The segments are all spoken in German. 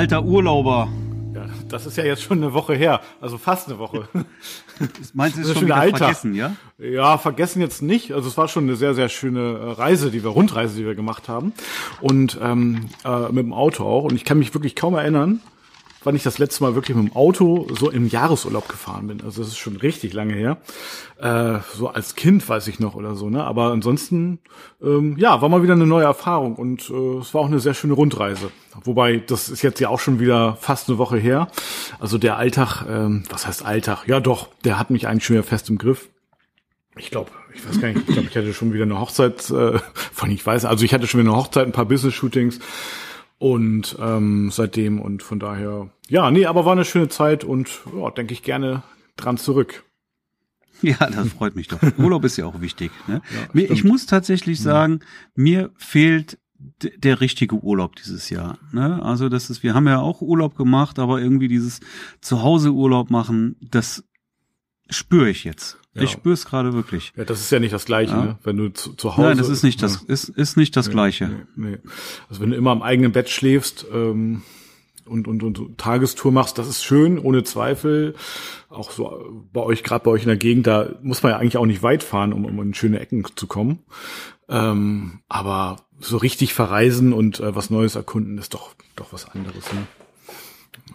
alter Urlauber. Ja, das ist ja jetzt schon eine Woche her, also fast eine Woche. Meinst du, Das ist schon wieder der Alltag. vergessen, ja? Ja, vergessen jetzt nicht. Also es war schon eine sehr, sehr schöne äh, Reise, die wir, Rundreise, die wir gemacht haben. Und ähm, äh, mit dem Auto auch. Und ich kann mich wirklich kaum erinnern, wann ich das letzte Mal wirklich mit dem Auto so im Jahresurlaub gefahren bin. Also das ist schon richtig lange her. Äh, so als Kind weiß ich noch oder so, ne? Aber ansonsten, ähm, ja, war mal wieder eine neue Erfahrung und äh, es war auch eine sehr schöne Rundreise. Wobei, das ist jetzt ja auch schon wieder fast eine Woche her. Also der Alltag, ähm, was heißt Alltag? Ja doch, der hat mich eigentlich schon wieder fest im Griff. Ich glaube, ich weiß gar nicht, ich glaube, ich hatte schon wieder eine Hochzeit, äh, von ich weiß, also ich hatte schon wieder eine Hochzeit, ein paar Business-Shootings und ähm, seitdem und von daher, ja, nee, aber war eine schöne Zeit und ja, denke ich gerne dran zurück. Ja, das freut mich doch. Urlaub ist ja auch wichtig. Ne? mir, ich muss tatsächlich sagen, mir fehlt der richtige Urlaub dieses Jahr. Ne? Also das ist, wir haben ja auch Urlaub gemacht, aber irgendwie dieses Zuhause Urlaub machen, das spüre ich jetzt. Ja. Ich spüre es gerade wirklich. Ja, das ist ja nicht das Gleiche, Ja. ne? wenn du zu, zu Hause. Nein, das ist nicht das, Ja. ist, ist nicht das Gleiche. Nee, nee. Also wenn du immer am eigenen Bett schläfst ähm, und, und, und Tagestour machst, das ist schön, ohne Zweifel. Auch so bei euch, gerade bei euch in der Gegend, da muss man ja eigentlich auch nicht weit fahren, um, um in schöne Ecken zu kommen. Ähm, aber so richtig verreisen und äh, was Neues erkunden, ist doch, doch was anderes. Ne?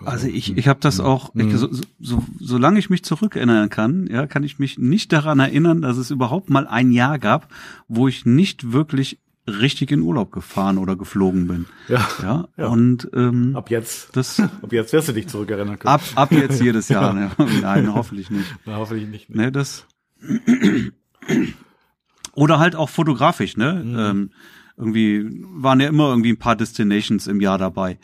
Also ich, ich habe das auch, ich, so, so, so, solange ich mich zurückerinnern kann, ja, kann ich mich nicht daran erinnern, dass es überhaupt mal ein Jahr gab, wo ich nicht wirklich richtig in Urlaub gefahren oder geflogen bin. Ja. Ja, Ja. und ähm, Ab jetzt, das ab jetzt wirst du dich zurückerinnern können. ab, ab jetzt jedes Jahr. Ne? Nein, hoffentlich nicht. Na, hoffentlich nicht. Ne, das oder halt auch fotografisch, ne? Ähm, irgendwie waren ja immer irgendwie ein paar Destinations im Jahr dabei,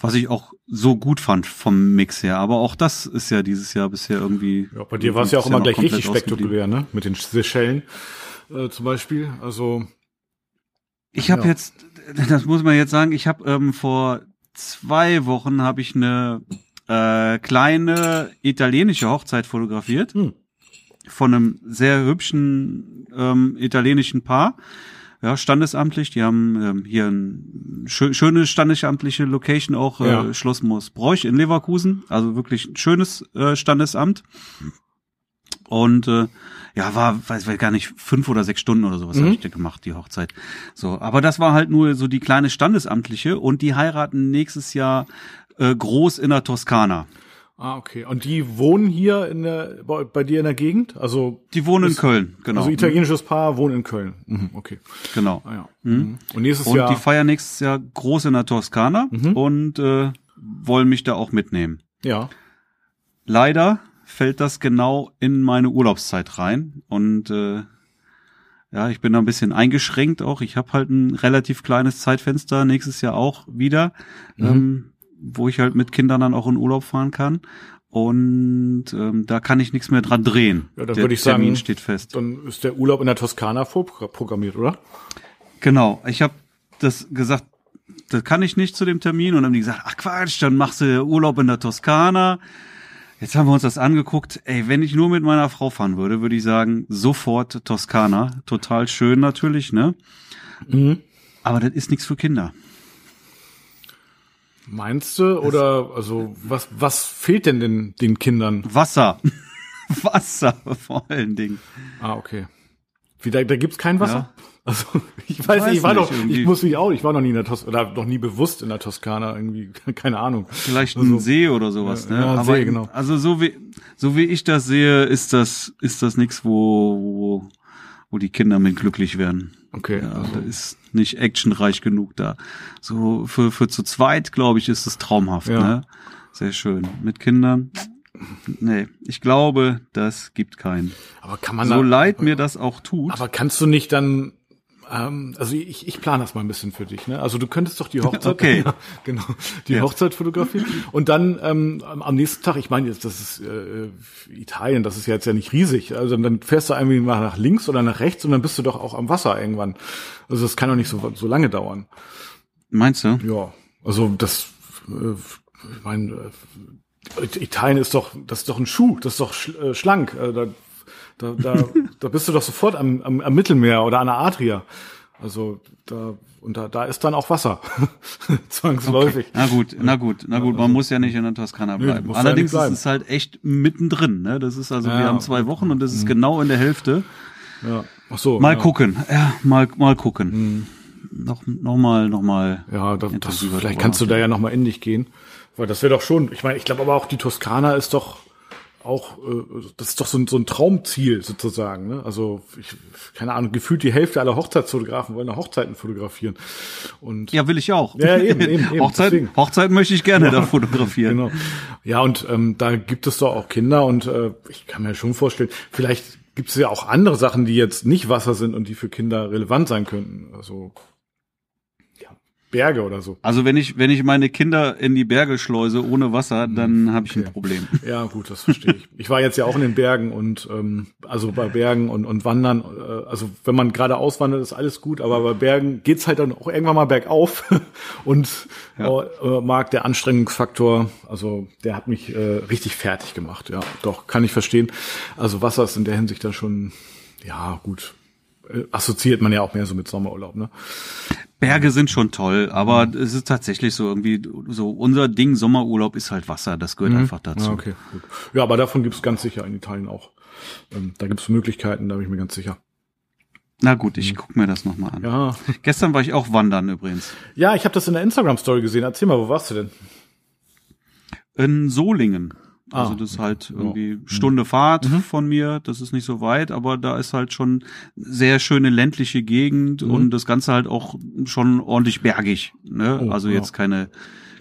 was ich auch so gut fand vom Mix her. Aber auch das ist ja dieses Jahr bisher irgendwie. Ja, bei dir war es ja auch immer gleich richtig spektakulär, ne? Mit den Seychellen äh, zum Beispiel. Also Ich habe Ja. jetzt, das muss man jetzt sagen, ich habe ähm, vor zwei Wochen habe ich eine äh, kleine italienische Hochzeit fotografiert Hm. von einem sehr hübschen ähm, italienischen Paar. Ja, standesamtlich. Die haben ähm, hier ein schö schöne standesamtliche Location auch, äh, Ja. Schloss Moosbräuch in Leverkusen. Also wirklich ein schönes äh, Standesamt. Und äh, ja, war, weiß ich gar nicht, fünf oder sechs Stunden oder sowas Mhm. habe ich da gemacht, die Hochzeit. So, aber das war halt nur so die kleine Standesamtliche und die heiraten nächstes Jahr äh, groß in der Toskana. Ah, okay. Und die wohnen hier in der, bei, bei dir in der Gegend? Also, Die wohnen in Köln, genau. also italienisches Paar wohnen in Köln. Mhm, okay. genau. Ah, ja. Mhm. Und nächstes Und Jahr. die feiern nächstes Jahr groß in der Toskana Mhm. und äh, wollen mich da auch mitnehmen. ja. Leider fällt das genau in meine Urlaubszeit rein und äh, ja, ich bin da ein bisschen eingeschränkt auch. Ich habe halt ein relativ kleines Zeitfenster nächstes Jahr auch wieder, Mhm. ähm, wo ich halt mit Kindern dann auch in Urlaub fahren kann. Und ähm, da kann ich nichts mehr dran drehen. Ja, dann Der würde ich Termin sagen, steht fest. Dann ist der Urlaub in der Toskana vorprogrammiert, oder? Genau, ich habe das gesagt, das kann ich nicht zu dem Termin und dann haben die gesagt, ach Quatsch, dann machst du Urlaub in der Toskana. Jetzt haben wir uns das angeguckt. Ey, wenn ich nur mit meiner Frau fahren würde, würde ich sagen, sofort Toskana. Total schön natürlich, ne? Mhm. Aber das ist nichts für Kinder. Meinst du? Oder, also, was, was fehlt denn den, den Kindern? Wasser. Wasser vor allen Dingen. Ah, okay. Wie, da, da gibt's kein Wasser? Ja. Also, ich weiß, weiß nicht, ich war nicht, doch, irgendwie. ich muss mich auch, ich war noch nie in der Toskana, oder noch nie bewusst in der Toskana, irgendwie, keine Ahnung. Vielleicht ein See oder sowas, ne? Also, ja, Aber See, genau. also so wie so wie ich das sehe, ist das ist das nichts, wo, wo wo die Kinder mit glücklich werden. Okay, Ja, also, da ist nicht actionreich genug da. So für, für zu zweit, glaube ich, ist es traumhaft, Ja. ne? Sehr schön. Mit Kindern. Nee, ich glaube, das gibt keinen. aber kann man So da, leid mir das auch tut. aber kannst du nicht dann, ähm, also ich, ich plane das mal ein bisschen für dich, ne? Also du könntest doch die Hochzeit, Okay. genau, die Ja. Hochzeit fotografieren und dann ähm, am- am nächsten Tag, ich meine jetzt, das ist äh, Italien, das ist ja jetzt ja nicht riesig, also dann fährst du irgendwie mal nach links oder nach rechts und dann bist du doch auch am Wasser irgendwann. Also das kann doch nicht so so lange dauern. Meinst du? Ja, also das, äh, ich meine, äh, Italien ist doch, das ist doch ein Schuh, das ist doch schl äh, schlank. Äh, da, da, da, da bist du doch sofort am, am, am Mittelmeer oder an der Adria. Also da und da, da ist dann auch Wasser zwangsläufig. Okay. Na gut, na gut, na gut. Man muss ja nicht in der Toskana bleiben. ja Allerdings nicht bleiben. ist es halt echt mittendrin. Ne? Das ist also, Ja, wir haben zwei Wochen und das ist genau in der Hälfte. Ja. Ach so. Mal ja. Mhm. gucken, ja, mal mal gucken. Noch noch mal noch mal. Ja, da, das, vielleicht kannst du da ja noch mal in dich gehen, weil das wäre doch schon. Ich meine, ich glaube aber auch die Toskana ist doch auch, äh, das ist doch so ein, so ein Traumziel sozusagen. Ne? Also ich, keine Ahnung, gefühlt die Hälfte aller Hochzeitsfotografen wollen Hochzeiten fotografieren. Und Ja, will ich auch. Ja, eben, eben, eben, Hochzeiten. Hochzeiten möchte ich gerne da fotografieren. Genau. Ja, und ähm, da gibt es doch auch Kinder und äh, ich kann mir schon vorstellen, vielleicht gibt es ja auch andere Sachen, die jetzt nicht Wasser sind und die für Kinder relevant sein könnten. Also ja, Berge oder so. Also wenn ich wenn ich meine Kinder in die Berge schleuse ohne Wasser, dann habe ich ein Problem. Ja, gut, das verstehe ich. Ich war jetzt ja auch in den Bergen und ähm, also bei Bergen und, und Wandern, äh, also wenn man gerade auswandert, ist alles gut, aber bei Bergen geht's halt dann auch irgendwann mal bergauf und äh, mag der Anstrengungsfaktor, also der hat mich äh, richtig fertig gemacht, ja, doch, kann ich verstehen. Also Wasser ist in der Hinsicht dann schon, ja, gut, assoziiert man ja auch mehr so mit Sommerurlaub, ne? Berge sind schon toll, aber es ist tatsächlich so irgendwie so unser Ding Sommerurlaub ist halt Wasser, das gehört einfach dazu. Ja, okay, gut. Ja, aber davon gibt's ganz sicher in Italien auch. Ähm, da gibt's Möglichkeiten, da bin ich mir ganz sicher. Na gut, ich guck mir das nochmal an. Ja, Gestern war ich auch wandern übrigens. Ja, ich habe das in der Instagram-Story gesehen. Erzähl mal, wo warst du denn? In Solingen. Also Ah, das ist halt irgendwie Stunde Fahrt Mhm. von mir, das ist nicht so weit, aber da ist halt schon sehr schöne ländliche Gegend Mhm. und das Ganze halt auch schon ordentlich bergig. Ne? Oh, also ja. Mhm. jetzt keine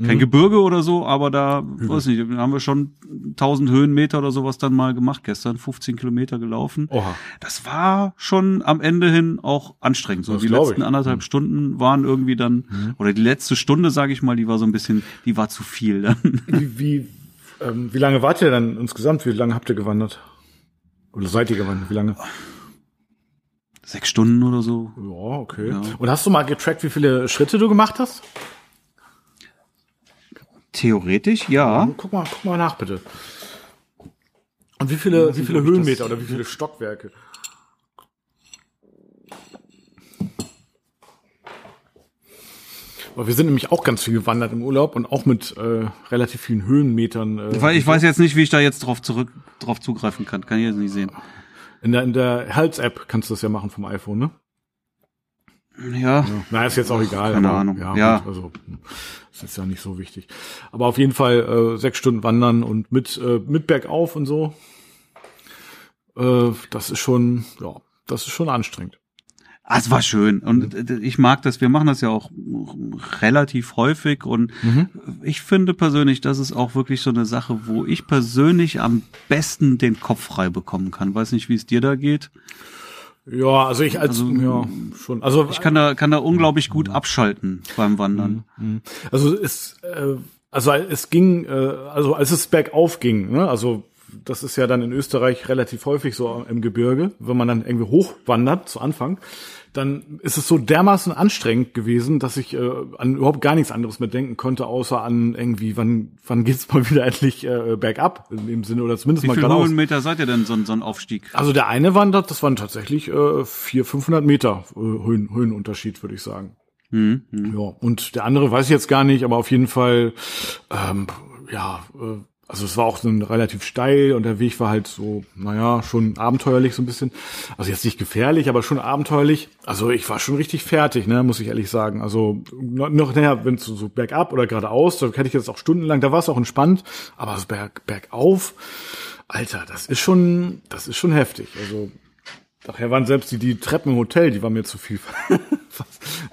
kein Gebirge oder so, aber da, weiß nicht, haben wir schon 1000 Höhenmeter oder sowas dann mal gemacht gestern, 15 Kilometer gelaufen. Oha. Das war schon am Ende hin auch anstrengend. So Das die letzten ich. anderthalb Stunden waren irgendwie dann, oder die letzte Stunde, sage ich mal, die war so ein bisschen, die war zu viel dann. Wie, wie, ähm, wie lange wart ihr dann insgesamt? Wie lange habt ihr gewandert? Oder seid ihr gewandert? Wie lange? Sechs Stunden oder so. Ja, okay. Ja. Und hast du mal getrackt, wie viele Schritte du gemacht hast? Theoretisch, ja. Guck mal, guck mal nach, bitte. Und wie viele, wie viele Höhenmeter oder wie viele Stockwerke? Aber wir sind nämlich auch ganz viel gewandert im Urlaub und auch mit äh, relativ vielen Höhenmetern. Äh, Weil ich weiß jetzt nicht, wie ich da jetzt drauf zurück, drauf zugreifen kann. Kann ich jetzt nicht sehen. in der, in der Health-App kannst du das ja machen vom iPhone, ne? Ja. Na, ist jetzt auch egal. keine aber, Ahnung. Ja, Ja. Gut, also ist jetzt ja nicht so wichtig. Aber auf jeden Fall äh, sechs Stunden wandern und mit äh, mit bergauf und so. Äh, das ist schon, ja, das ist schon anstrengend. Ah, es war schön. Und äh, ich mag das. Wir machen das ja auch relativ häufig. Und ich finde persönlich, das ist auch wirklich so eine Sache, wo ich persönlich am besten den Kopf frei bekommen kann. Weiß nicht, wie es dir da geht. Ja, also ich als ja schon. Also Ich kann da, kann da unglaublich gut abschalten beim Wandern. Also es, äh, also es ging, äh, also als es bergauf ging, ne, also das ist ja dann in Österreich relativ häufig so im Gebirge, wenn man dann irgendwie hochwandert zu Anfang, dann ist es so dermaßen anstrengend gewesen, dass ich äh, an überhaupt gar nichts anderes mehr denken konnte, außer an irgendwie, wann wann geht's mal wieder endlich äh, bergab in dem Sinne oder zumindest Wie mal viele geradeaus. Höhenmeter seid ihr denn so, ein- so ein Aufstieg? Also der eine wandert, das waren tatsächlich äh, 400, 500 Meter äh, Höhen, Höhenunterschied, würde ich sagen. Hm, Ja, und der andere weiß ich jetzt gar nicht, aber auf jeden Fall, ähm, ja, äh, also es war auch so ein relativ steil und der Weg war halt so, naja, schon abenteuerlich so ein bisschen. Also jetzt nicht gefährlich, aber schon abenteuerlich. Also ich war schon richtig fertig, ne, muss ich ehrlich sagen. Also noch, naja, wenn es so, so bergab oder geradeaus, da hätte ich jetzt auch stundenlang, da war es auch entspannt, aber so berg, bergauf, Alter, das ist schon, das ist schon heftig. Also Daher waren selbst die, die Treppen im Hotel, die waren mir zu viel.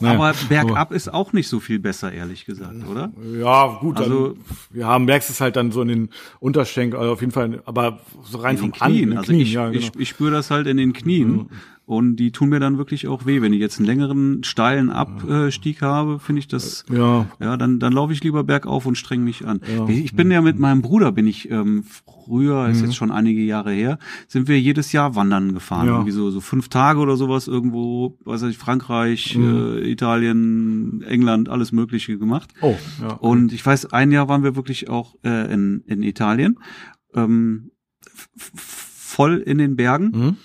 Naja, Aber bergab ist auch nicht so viel besser, ehrlich gesagt, oder? Ja, gut, Also- also ja, merkst es halt dann so in den Unterschenkeln, also auf jeden Fall, aber so rein vom An, in Knien. den Also Knien, ich, ja, genau. ich, ich spüre das halt in den Knien. Und die tun mir dann wirklich auch weh. Wenn ich jetzt einen längeren, steilen Abstieg habe, finde ich das, ja, ja, dann, dann laufe ich lieber bergauf und streng mich an. Ich bin ja mit meinem Bruder, bin ich ähm, früher, ist jetzt schon einige Jahre her, sind wir jedes Jahr wandern gefahren. Ja. Irgendwie so, so fünf Tage oder sowas irgendwo, weiß ich, Frankreich, äh, Italien, England, alles Mögliche gemacht. oh, ja. Und ich weiß, ein Jahr waren wir wirklich auch äh, in, in Italien, ähm, voll in den Bergen. Mhm.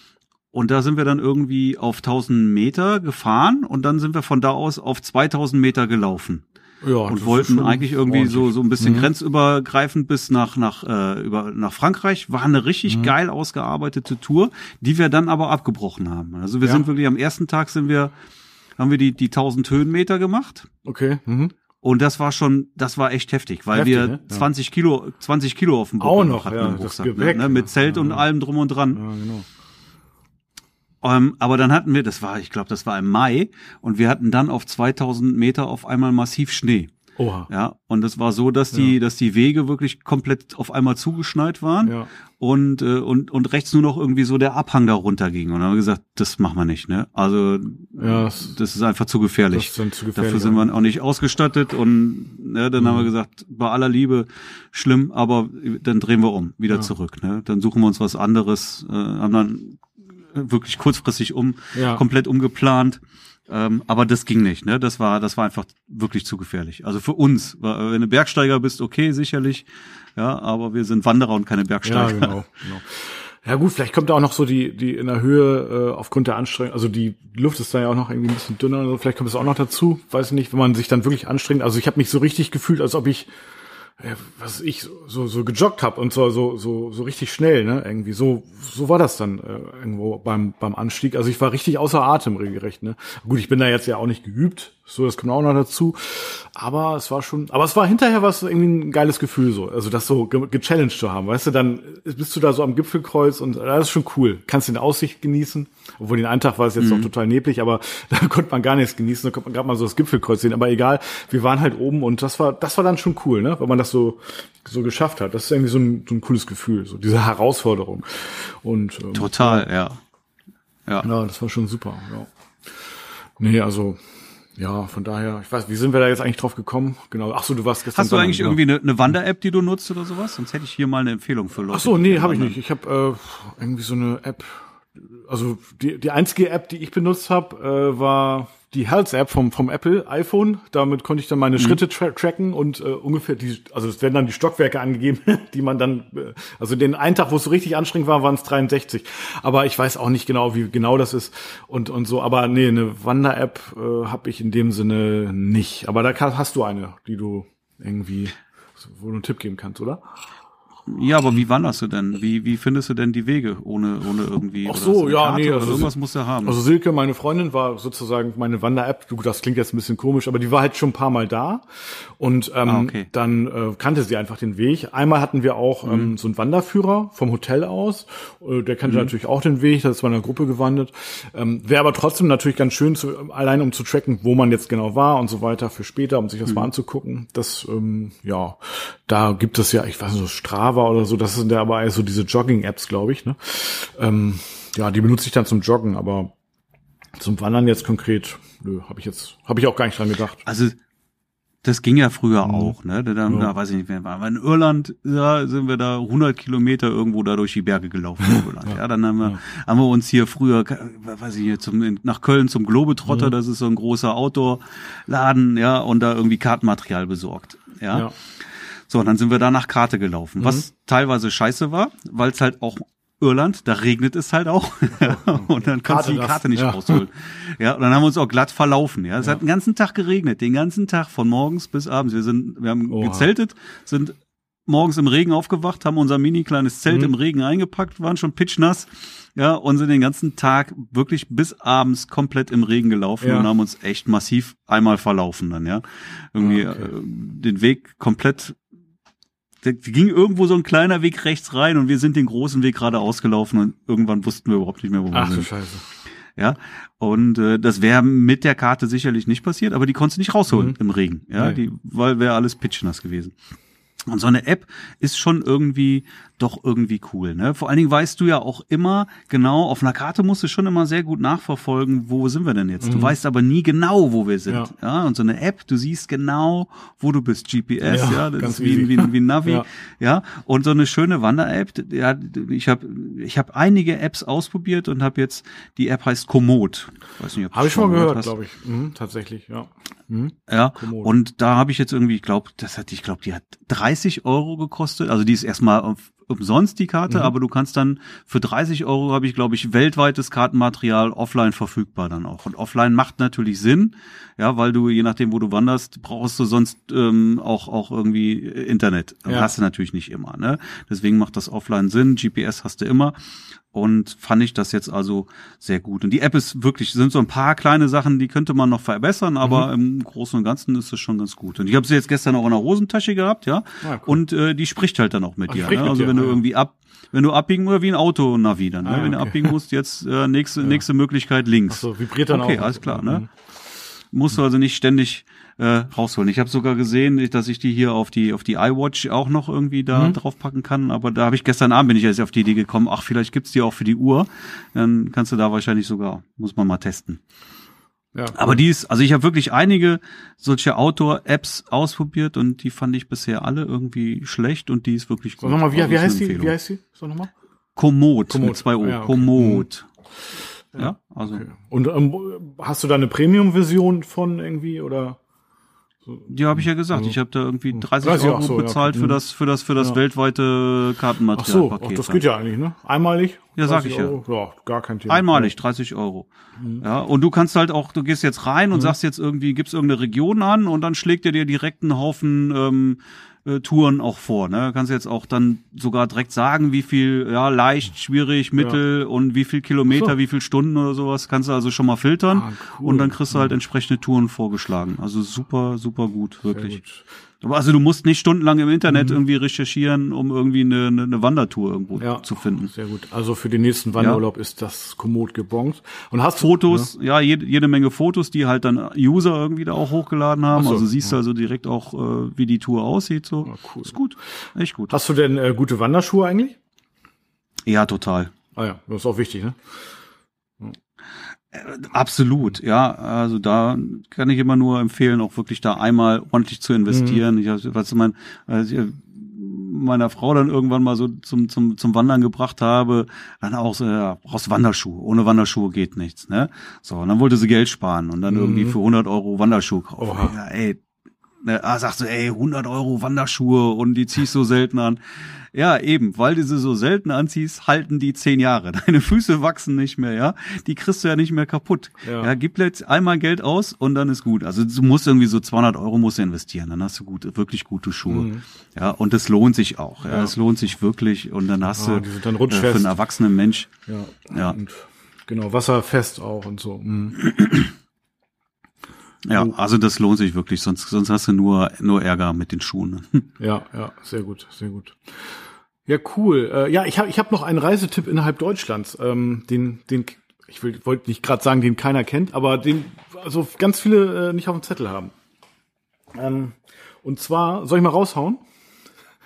Und da sind wir dann irgendwie auf 1000 Meter gefahren und dann sind wir von da aus auf 2000 Meter gelaufen. Ja, und wollten eigentlich irgendwie so so ein bisschen mhm. grenzübergreifend bis nach nach äh, über nach Frankreich war eine richtig mhm. geil ausgearbeitete Tour, die wir dann aber abgebrochen haben. Also wir ja. sind wirklich am ersten Tag sind wir haben wir die die 1000 Höhenmeter gemacht. Okay. Mhm. Und das war schon, das war echt heftig, weil heftig, wir ne? ja. 20 Kilo, 20 Kilo auf dem Auch noch, hatten ja, im Rucksack, Gepäck, ne? mit Zelt ja, und allem drum und dran. Ja, genau. Ähm, aber dann hatten wir, das war, ich glaube, das war im Mai, und wir hatten dann auf 2000 Meter auf einmal massiv Schnee. Oha. Ja, und es war so, dass die, ja. dass die Wege wirklich komplett auf einmal zugeschneit waren ja. und, äh, und, und rechts nur noch irgendwie so der Abhang da runter ging. Und dann haben wir gesagt, das machen wir nicht, ne? Also, ja, das, das ist einfach zu gefährlich. Das ist zu gefährlich. Dafür sind wir auch nicht ausgestattet und, ne, dann mhm. haben wir gesagt, bei aller Liebe, schlimm, aber dann drehen wir um, wieder zurück, ne? Dann suchen wir uns was anderes, äh, haben dann wirklich kurzfristig um, ja. komplett umgeplant. Ähm, aber das ging nicht, ne? Das war, das war einfach wirklich zu gefährlich. Also für uns, wenn du Bergsteiger bist, okay, sicherlich, ja, aber wir sind Wanderer und keine Bergsteiger. Ja, genau, genau. Ja gut, vielleicht kommt da auch noch so die, die in der Höhe äh, aufgrund der Anstrengung, also die Luft ist da ja auch noch irgendwie ein bisschen dünner, also vielleicht kommt es auch noch dazu, weiß nicht, wenn man sich dann wirklich anstrengt. Also ich habe mich so richtig gefühlt, als ob ich was ich so so gejoggt hab und so so so so richtig schnell ne irgendwie. So so war das dann äh, irgendwo beim beim Anstieg. Also ich war richtig außer Atem regelrecht ne. Gut ich bin da jetzt ja auch nicht geübt so das kommt auch noch dazu. Aber es war schon aber es war hinterher was irgendwie ein geiles Gefühl so. Also das so ge gechallenged zu haben weißt du dann bist du da so am Gipfelkreuz und das ist schon cool. Kannst den Aussicht genießen. Obwohl den einen Tag war es jetzt mhm. noch total neblig aber da konnte man gar nichts genießen. Da konnte man gerade mal so das Gipfelkreuz sehen. Aber egal wir waren halt oben und das war das war dann schon cool ne? Wenn man das so so geschafft hat. Das ist irgendwie so ein, so ein cooles Gefühl so diese Herausforderung. Und ähm, total ja. Ja. Ja das war schon super ja. Nee also ja, von daher, ich weiß, wie sind wir da jetzt eigentlich drauf gekommen? Genau. Ach so, du warst gestern. Hast du eigentlich irgendwie eine, eine Wander-App, die du nutzt oder sowas? Sonst hätte ich hier mal eine Empfehlung für Leute. Ach so, nee, habe ich nicht. Ich habe äh, irgendwie so eine App. Also die, die einzige App, die ich benutzt habe, äh, war die Health-App vom, vom Apple iPhone. Damit konnte ich dann meine mhm. Schritte tra tracken und äh, ungefähr die, also es werden dann die Stockwerke angegeben, die man dann, äh, also den einen Tag, wo es so richtig anstrengend war, waren es 63. Aber ich weiß auch nicht genau, wie genau das ist und, und so. Aber nee, eine Wander-App äh, habe ich in dem Sinne nicht. Aber da hast du eine, die du irgendwie, wo du einen Tipp geben kannst, oder? Ja, aber wie wanderst du denn? Wie, wie findest du denn die Wege ohne, ohne irgendwie? Ach so, ja, Karte nee, also irgendwas muss er haben. Also Silke, meine Freundin, war sozusagen meine Wander-App. Du, das klingt jetzt ein bisschen komisch, aber die war halt schon ein paar Mal da und ähm, ah, okay. dann äh, kannte sie einfach den Weg. Einmal hatten wir auch ähm, mhm. so einen Wanderführer vom Hotel aus. Äh, der kannte mhm. natürlich auch den Weg. Das war in einer Gruppe gewandert. Ähm, Wäre aber trotzdem natürlich ganz schön, zu, allein um zu tracken, wo man jetzt genau war und so weiter für später, um sich das mhm. mal anzugucken. Das, ähm, ja, da gibt es ja, ich weiß nicht, so Strava oder so. Das sind ja aber so diese Jogging-Apps, glaube ich. Ne? Ähm, ja, die benutze ich dann zum Joggen, aber zum Wandern jetzt konkret, nö, habe ich jetzt, habe ich auch gar nicht dran gedacht. Also das ging ja früher mhm. auch, ne? Da, da, ja. da weiß ich nicht, wer war. In Irland ja, sind wir da 100 Kilometer irgendwo da durch die Berge gelaufen. In Irland. Ja. ja, dann haben wir, ja. haben wir uns hier früher, weiß ich nicht, zum, nach Köln zum Globetrotter, mhm. das ist so ein großer Outdoor-Laden, ja, und da irgendwie Kartenmaterial besorgt. Ja. So, und dann sind wir da nach Karte gelaufen, mhm. was teilweise scheiße war, weil es halt auch Irland, da regnet es halt auch. und dann kannst du die Karte nicht ja. rausholen. Ja, und dann haben wir uns auch glatt verlaufen. Ja, es ja. hat den ganzen Tag geregnet, den ganzen Tag von morgens bis abends. Wir sind, wir haben Oha. gezeltet, sind morgens im Regen aufgewacht, haben unser mini kleines Zelt mhm. im Regen eingepackt, waren schon pitchnass. Ja, und sind den ganzen Tag wirklich bis abends komplett im Regen gelaufen ja. und haben uns echt massiv einmal verlaufen dann, ja. Irgendwie okay. äh, den Weg komplett da ging irgendwo so ein kleiner Weg rechts rein und wir sind den großen Weg gerade ausgelaufen und irgendwann wussten wir überhaupt nicht mehr, wo wir Ach, sind. Ach du Scheiße. Ja, und äh, das wäre mit der Karte sicherlich nicht passiert, aber die konntest du nicht rausholen mhm. im Regen, ja, nee. die, weil wäre alles pitchnass gewesen. Und so eine App ist schon irgendwie doch irgendwie cool. Ne? Vor allen Dingen weißt du ja auch immer genau, auf einer Karte musst du schon immer sehr gut nachverfolgen, wo sind wir denn jetzt. Mhm. Du weißt aber nie genau, wo wir sind. Ja. ja. Und so eine App, du siehst genau, wo du bist. GPS, ja, ja das ist wie, wie, wie ein Navi. ja. ja. Und so eine schöne Wander-App, ja, ich habe ich hab einige Apps ausprobiert und habe jetzt, die App heißt Komoot. Habe ich schon mal gehört, glaube ich. Mhm, tatsächlich, ja. Mhm. Ja, Komoot. und da habe ich jetzt irgendwie, ich glaube, das hat, ich glaube, die hat 30 Euro gekostet. Also die ist erstmal umsonst die Karte, aber du kannst dann für 30 Euro habe ich, glaube ich, weltweites Kartenmaterial offline verfügbar dann auch. Und offline macht natürlich Sinn, ja, weil du, je nachdem, wo du wanderst, brauchst du sonst ähm, auch, auch irgendwie Internet. Ja. Hast du natürlich nicht immer, ne? Deswegen macht das offline Sinn, GPS hast du immer und fand ich das jetzt also sehr gut. Und die App ist wirklich, sind so ein paar kleine Sachen, die könnte man noch verbessern, aber Mhm. im Großen und Ganzen ist es schon ganz gut. Und ich habe sie jetzt gestern auch in der Hosentasche gehabt, ja. Ah, cool. Und äh, die spricht halt dann auch mit Ach, dir. Ne? mit Also dir, wenn du ah, ja. irgendwie ab, wenn du abbiegen oder wie ein Auto Navi dann, ne? Ah, wenn du okay. abbiegen musst, jetzt äh, nächste nächste Möglichkeit links. So, vibriert dann okay, auch. alles klar, ne? Musst du also nicht ständig äh, rausholen. Ich habe sogar gesehen, dass ich die hier auf die auf die iWatch auch noch irgendwie da Mhm. draufpacken kann, aber da habe ich gestern Abend bin ich erst auf die Idee gekommen, ach, vielleicht gibt's die auch für die Uhr. Dann kannst du da wahrscheinlich sogar, muss man mal testen. Ja, Aber die ist, also ich habe wirklich einige solche Outdoor-Apps ausprobiert und die fand ich bisher alle irgendwie schlecht und die ist wirklich Sag nochmal, wie, wie heißt die? Wie heißt die? Sag nochmal. Komoot, Komoot. mit zwei O. Ja, okay. Komoot. Ja, also Und ähm, hast du da eine Premium-Version von irgendwie oder? die habe ich ja gesagt. Ich habe da irgendwie 30, 30, Euro so, ja, bezahlt okay. für das für das für das Ja. weltweite Ach so, Kartenmaterialpaket. ach, das geht ja eigentlich, ne? Einmalig? Ja, sag 30 ich ja. Euro? Ja, gar kein Thema. Einmalig, 30 Euro. Mhm. Ja, und du kannst halt auch, du gehst jetzt rein und sagst jetzt irgendwie, gibst irgendeine Region an und dann schlägt er dir direkt einen Haufen ähm, äh, Touren auch vor. Ne? Kannst jetzt auch dann sogar direkt sagen, wie viel, ja, leicht, schwierig, mittel und wie viel Kilometer, So. wie viel Stunden oder sowas. Kannst du also schon mal filtern Ah, cool. und dann kriegst du halt entsprechende Touren vorgeschlagen. Also super, super gut, wirklich. gut. Also du musst nicht stundenlang im Internet irgendwie recherchieren, um irgendwie eine, eine, Wandertour irgendwo Mhm. Ja, zu finden. Sehr gut. Also für den nächsten Wanderurlaub ist das Komoot gebongt. Und hast du- Fotos, ja, jede, jede Menge Fotos, die halt dann User irgendwie da auch hochgeladen haben. So, also siehst du also direkt auch, äh, wie die Tour aussieht. So. cool. Ist gut. Echt gut. Hast du denn äh, gute Wanderschuhe eigentlich? Ja, total. Ah ja, das ist auch wichtig, ne? Absolut, ja. Also da kann ich immer nur empfehlen, auch wirklich da einmal ordentlich zu investieren. Ich, hab- was mein, als ich meiner Frau dann irgendwann mal so zum, zum, zum Wandern gebracht habe, dann auch so, ja, brauchst Wanderschuhe. Ohne Wanderschuhe geht nichts, ne? So, und dann wollte sie Geld sparen und dann irgendwie für 100 Euro Wanderschuhe kaufen. Oha. Ja, ey, ne, ah, sagst du, ey, 100 Euro Wanderschuhe und die ziehst so selten an. Ja, eben, weil du sie so selten anziehst, halten die zehn Jahre. Deine Füße wachsen nicht mehr, ja. Die kriegst du ja nicht mehr kaputt. Ja. Ja, gib jetzt einmal Geld aus und dann ist gut. Also du musst irgendwie so 200 Euro musst du investieren, dann hast du gut, wirklich gute Schuhe. Ja, und das lohnt sich auch. Ja, Ja. es lohnt sich wirklich und dann hast Ah, du dann äh, für einen erwachsenen Mensch. Ja. Ja. Und genau, wasserfest auch und so. Mhm. Ja, also das lohnt sich wirklich, sonst sonst hast du nur nur Ärger mit den Schuhen. Ja, ja, sehr gut, sehr gut. Ja, cool. Äh, ja, ich habe ich hab noch einen Reisetipp innerhalb Deutschlands, ähm, den, den, ich will, wollte nicht gerade sagen, den keiner kennt, aber den also ganz viele äh, nicht auf dem Zettel haben. Ähm, und zwar, soll ich mal raushauen?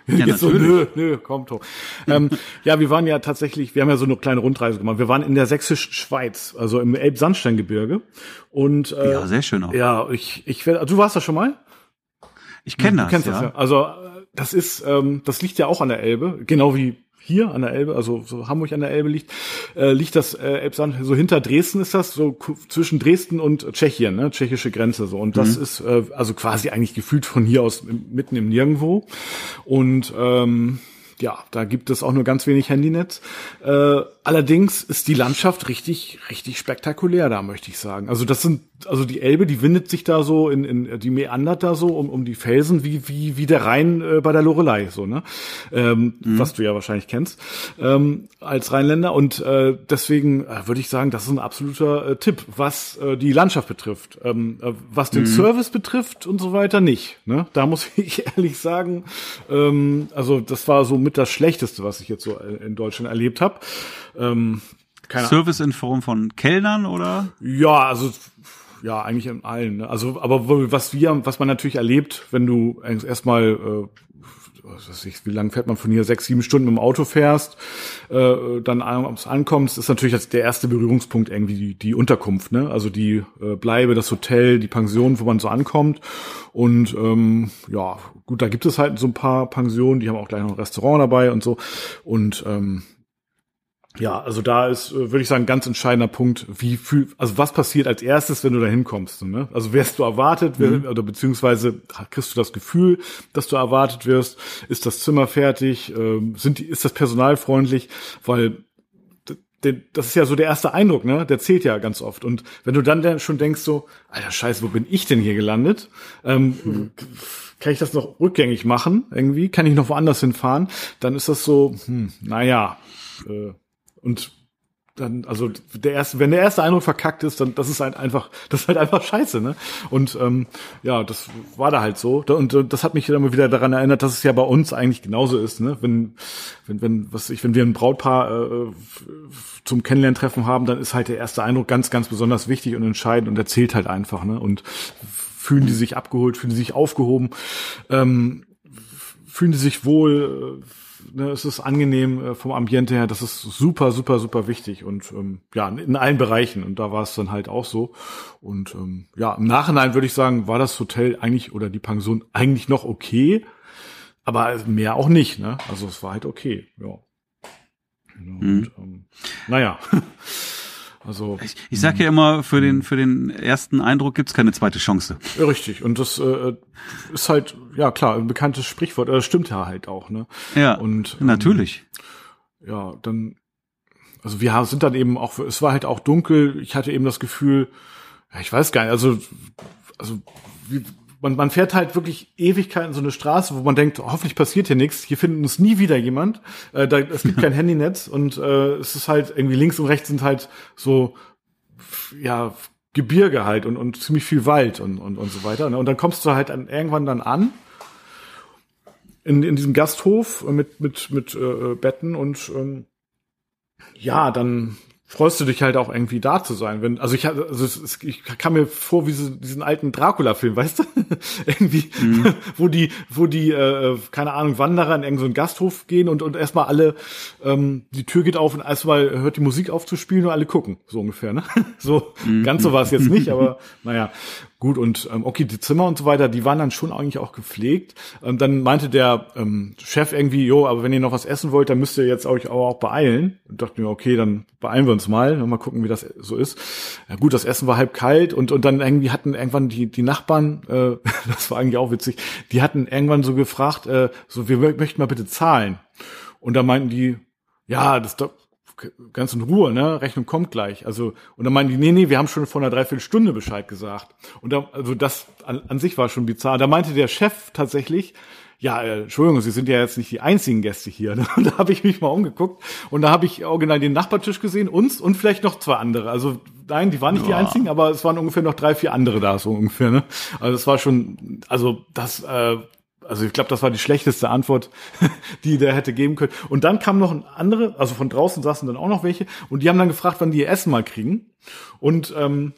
Ja, Jetzt so, natürlich. nö, nö, kommt doch. ähm, ja, wir waren ja tatsächlich, wir haben ja so eine kleine Rundreise gemacht. Wir waren in der sächsischen Schweiz, also im Elbsandsteingebirge. Und äh, Ja, sehr schön auch. Ja, ich, ich werde, du warst da schon mal? Ich kenne Du das, kennst ja. das ja. Also äh, das ist, ähm, das liegt ja auch an der Elbe, genau wie hier an der Elbe, also so Hamburg an der Elbe liegt, äh, liegt das äh, Elbsand. So hinter Dresden ist das so zwischen Dresden und Tschechien, ne, tschechische Grenze so. Und das ist äh, also quasi eigentlich gefühlt von hier aus im- mitten im Nirgendwo. Und ähm, ja, da gibt es auch nur ganz wenig Handynetz. Äh, allerdings ist die Landschaft richtig, richtig spektakulär da, möchte ich sagen. Also das sind, also die Elbe, die windet sich da so in, in die meandert da so um, um die Felsen wie wie wie der Rhein äh, bei der Lorelei so ne, ähm, was du ja wahrscheinlich kennst ähm, als Rheinländer und äh, deswegen äh, würde ich sagen, das ist ein absoluter äh, Tipp, was äh, die Landschaft betrifft, ähm, äh, was den Service betrifft und so weiter nicht. Ne, da muss ich ehrlich sagen, ähm, also das war so mit das Schlechteste, was ich jetzt so in Deutschland erlebt habe. Ähm, Service in Form von Kellnern oder? ja, also ja, eigentlich in allen. Ne? Also, aber was wir, was man natürlich erlebt, wenn du erstmal, äh, ich, wie lange fährt man von hier? Sechs, sieben Stunden mit dem Auto fährst, äh, dann abends ankommst, ist natürlich jetzt der erste Berührungspunkt irgendwie die, die Unterkunft, ne? Also die äh, Bleibe, das Hotel, die Pension, wo man so ankommt. Und ähm, ja, gut, da gibt es halt so ein paar Pensionen, die haben auch gleich noch ein Restaurant dabei und so. Und ähm, ja, also da ist, äh, würde ich sagen, ganz entscheidender Punkt, wie fühl, also was passiert als erstes, wenn du da hinkommst. Ne? Also wirst du erwartet, mhm. oder beziehungsweise kriegst du das Gefühl, dass du erwartet wirst, ist das Zimmer fertig, ähm, sind die, ist das Personal freundlich, weil das ist ja so der erste Eindruck, ne? Der zählt ja ganz oft. Und wenn du dann schon denkst so, alter Scheiße, wo bin ich denn hier gelandet? Ähm, mhm. Kann ich das noch rückgängig machen irgendwie? Kann ich noch woanders hinfahren? Dann ist das so, hm, naja, äh, und dann, also der erste, wenn der erste Eindruck verkackt ist, dann das ist halt einfach, das ist halt einfach scheiße, ne? Und ähm, ja, das war da halt so. Und, und das hat mich dann wieder daran erinnert, dass es ja bei uns eigentlich genauso ist, ne? Wenn, wenn, wenn, was ich, wenn wir ein Brautpaar äh, zum Kennenlerntreffen haben, dann ist halt der erste Eindruck ganz, ganz besonders wichtig und entscheidend und erzählt halt einfach, ne? Und fühlen die sich abgeholt, fühlen die sich aufgehoben, ähm, fühlen die sich wohl, äh, ne, es ist angenehm äh, vom Ambiente her, das ist super, super, super wichtig und ähm, ja, in allen Bereichen und da war es dann halt auch so und ähm, ja, im Nachhinein würde ich sagen, war das Hotel eigentlich oder die Pension eigentlich noch okay, aber mehr auch nicht, ne, also es war halt okay, ja. Und, mhm. ähm, naja. Also ich, ich sage ja immer, für den für den ersten Eindruck gibt's keine zweite Chance. Richtig. Und das äh, ist halt ja klar ein bekanntes Sprichwort. Das stimmt ja halt auch. Ne? Ja. Und ähm, natürlich. Ja, dann also wir sind dann eben auch. Es war halt auch dunkel. Ich hatte eben das Gefühl, ja, ich weiß gar nicht. Also also wie, man, man fährt halt wirklich Ewigkeiten so eine Straße, wo man denkt, hoffentlich passiert hier nichts, hier findet uns nie wieder jemand. Äh, da, es gibt kein Handynetz und äh, es ist halt irgendwie links und rechts sind halt so ja Gebirge halt und, und ziemlich viel Wald und, und, und so weiter. Ne? Und dann kommst du halt an, irgendwann dann an in, in diesem Gasthof mit mit mit äh, Betten und ähm, ja, dann freust du dich halt auch irgendwie da zu sein. Wenn, also ich, also es, ich kam mir vor wie so, diesen alten Dracula-Film, weißt du? irgendwie, mhm. wo die, wo die, äh, keine Ahnung, Wanderer in irgendeinen so Gasthof gehen und, und erstmal alle, ähm, die Tür geht auf und erstmal hört die Musik auf zu spielen und alle gucken, so ungefähr, ne? so, mhm. ganz so war es jetzt nicht, aber naja. Gut, und ähm, okay, die Zimmer und so weiter, die waren dann schon eigentlich auch gepflegt. Ähm, dann meinte der ähm, Chef irgendwie, jo, aber wenn ihr noch was essen wollt, dann müsst ihr jetzt euch aber auch beeilen. Und dachte mir, okay, dann beeilen wir uns mal, mal gucken, wie das so ist. Ja, gut, das Essen war halb kalt und und dann irgendwie hatten irgendwann die die Nachbarn, äh, das war eigentlich auch witzig, die hatten irgendwann so gefragt, äh, so wir möchten mal bitte zahlen. Und da meinten die, ja, das ganz in Ruhe, ne? Rechnung kommt gleich. Also, und dann meinen die, nee, nee, wir haben schon vor einer Dreiviertelstunde Bescheid gesagt. Und da, also das an, an sich war schon bizarr. Da meinte der Chef tatsächlich, ja, äh, Entschuldigung, Sie sind ja jetzt nicht die einzigen Gäste hier. Ne? Und da habe ich mich mal umgeguckt und da habe ich original den Nachbartisch gesehen, uns und vielleicht noch zwei andere. Also nein, die waren nicht ja. die einzigen, aber es waren ungefähr noch drei, vier andere da, so ungefähr. Ne? Also es war schon, also das äh, also ich glaube, das war die schlechteste Antwort, die der hätte geben können. Und dann kam noch ein andere, also von draußen saßen dann auch noch welche und die haben dann gefragt, wann die ihr Essen mal kriegen. Und ähm,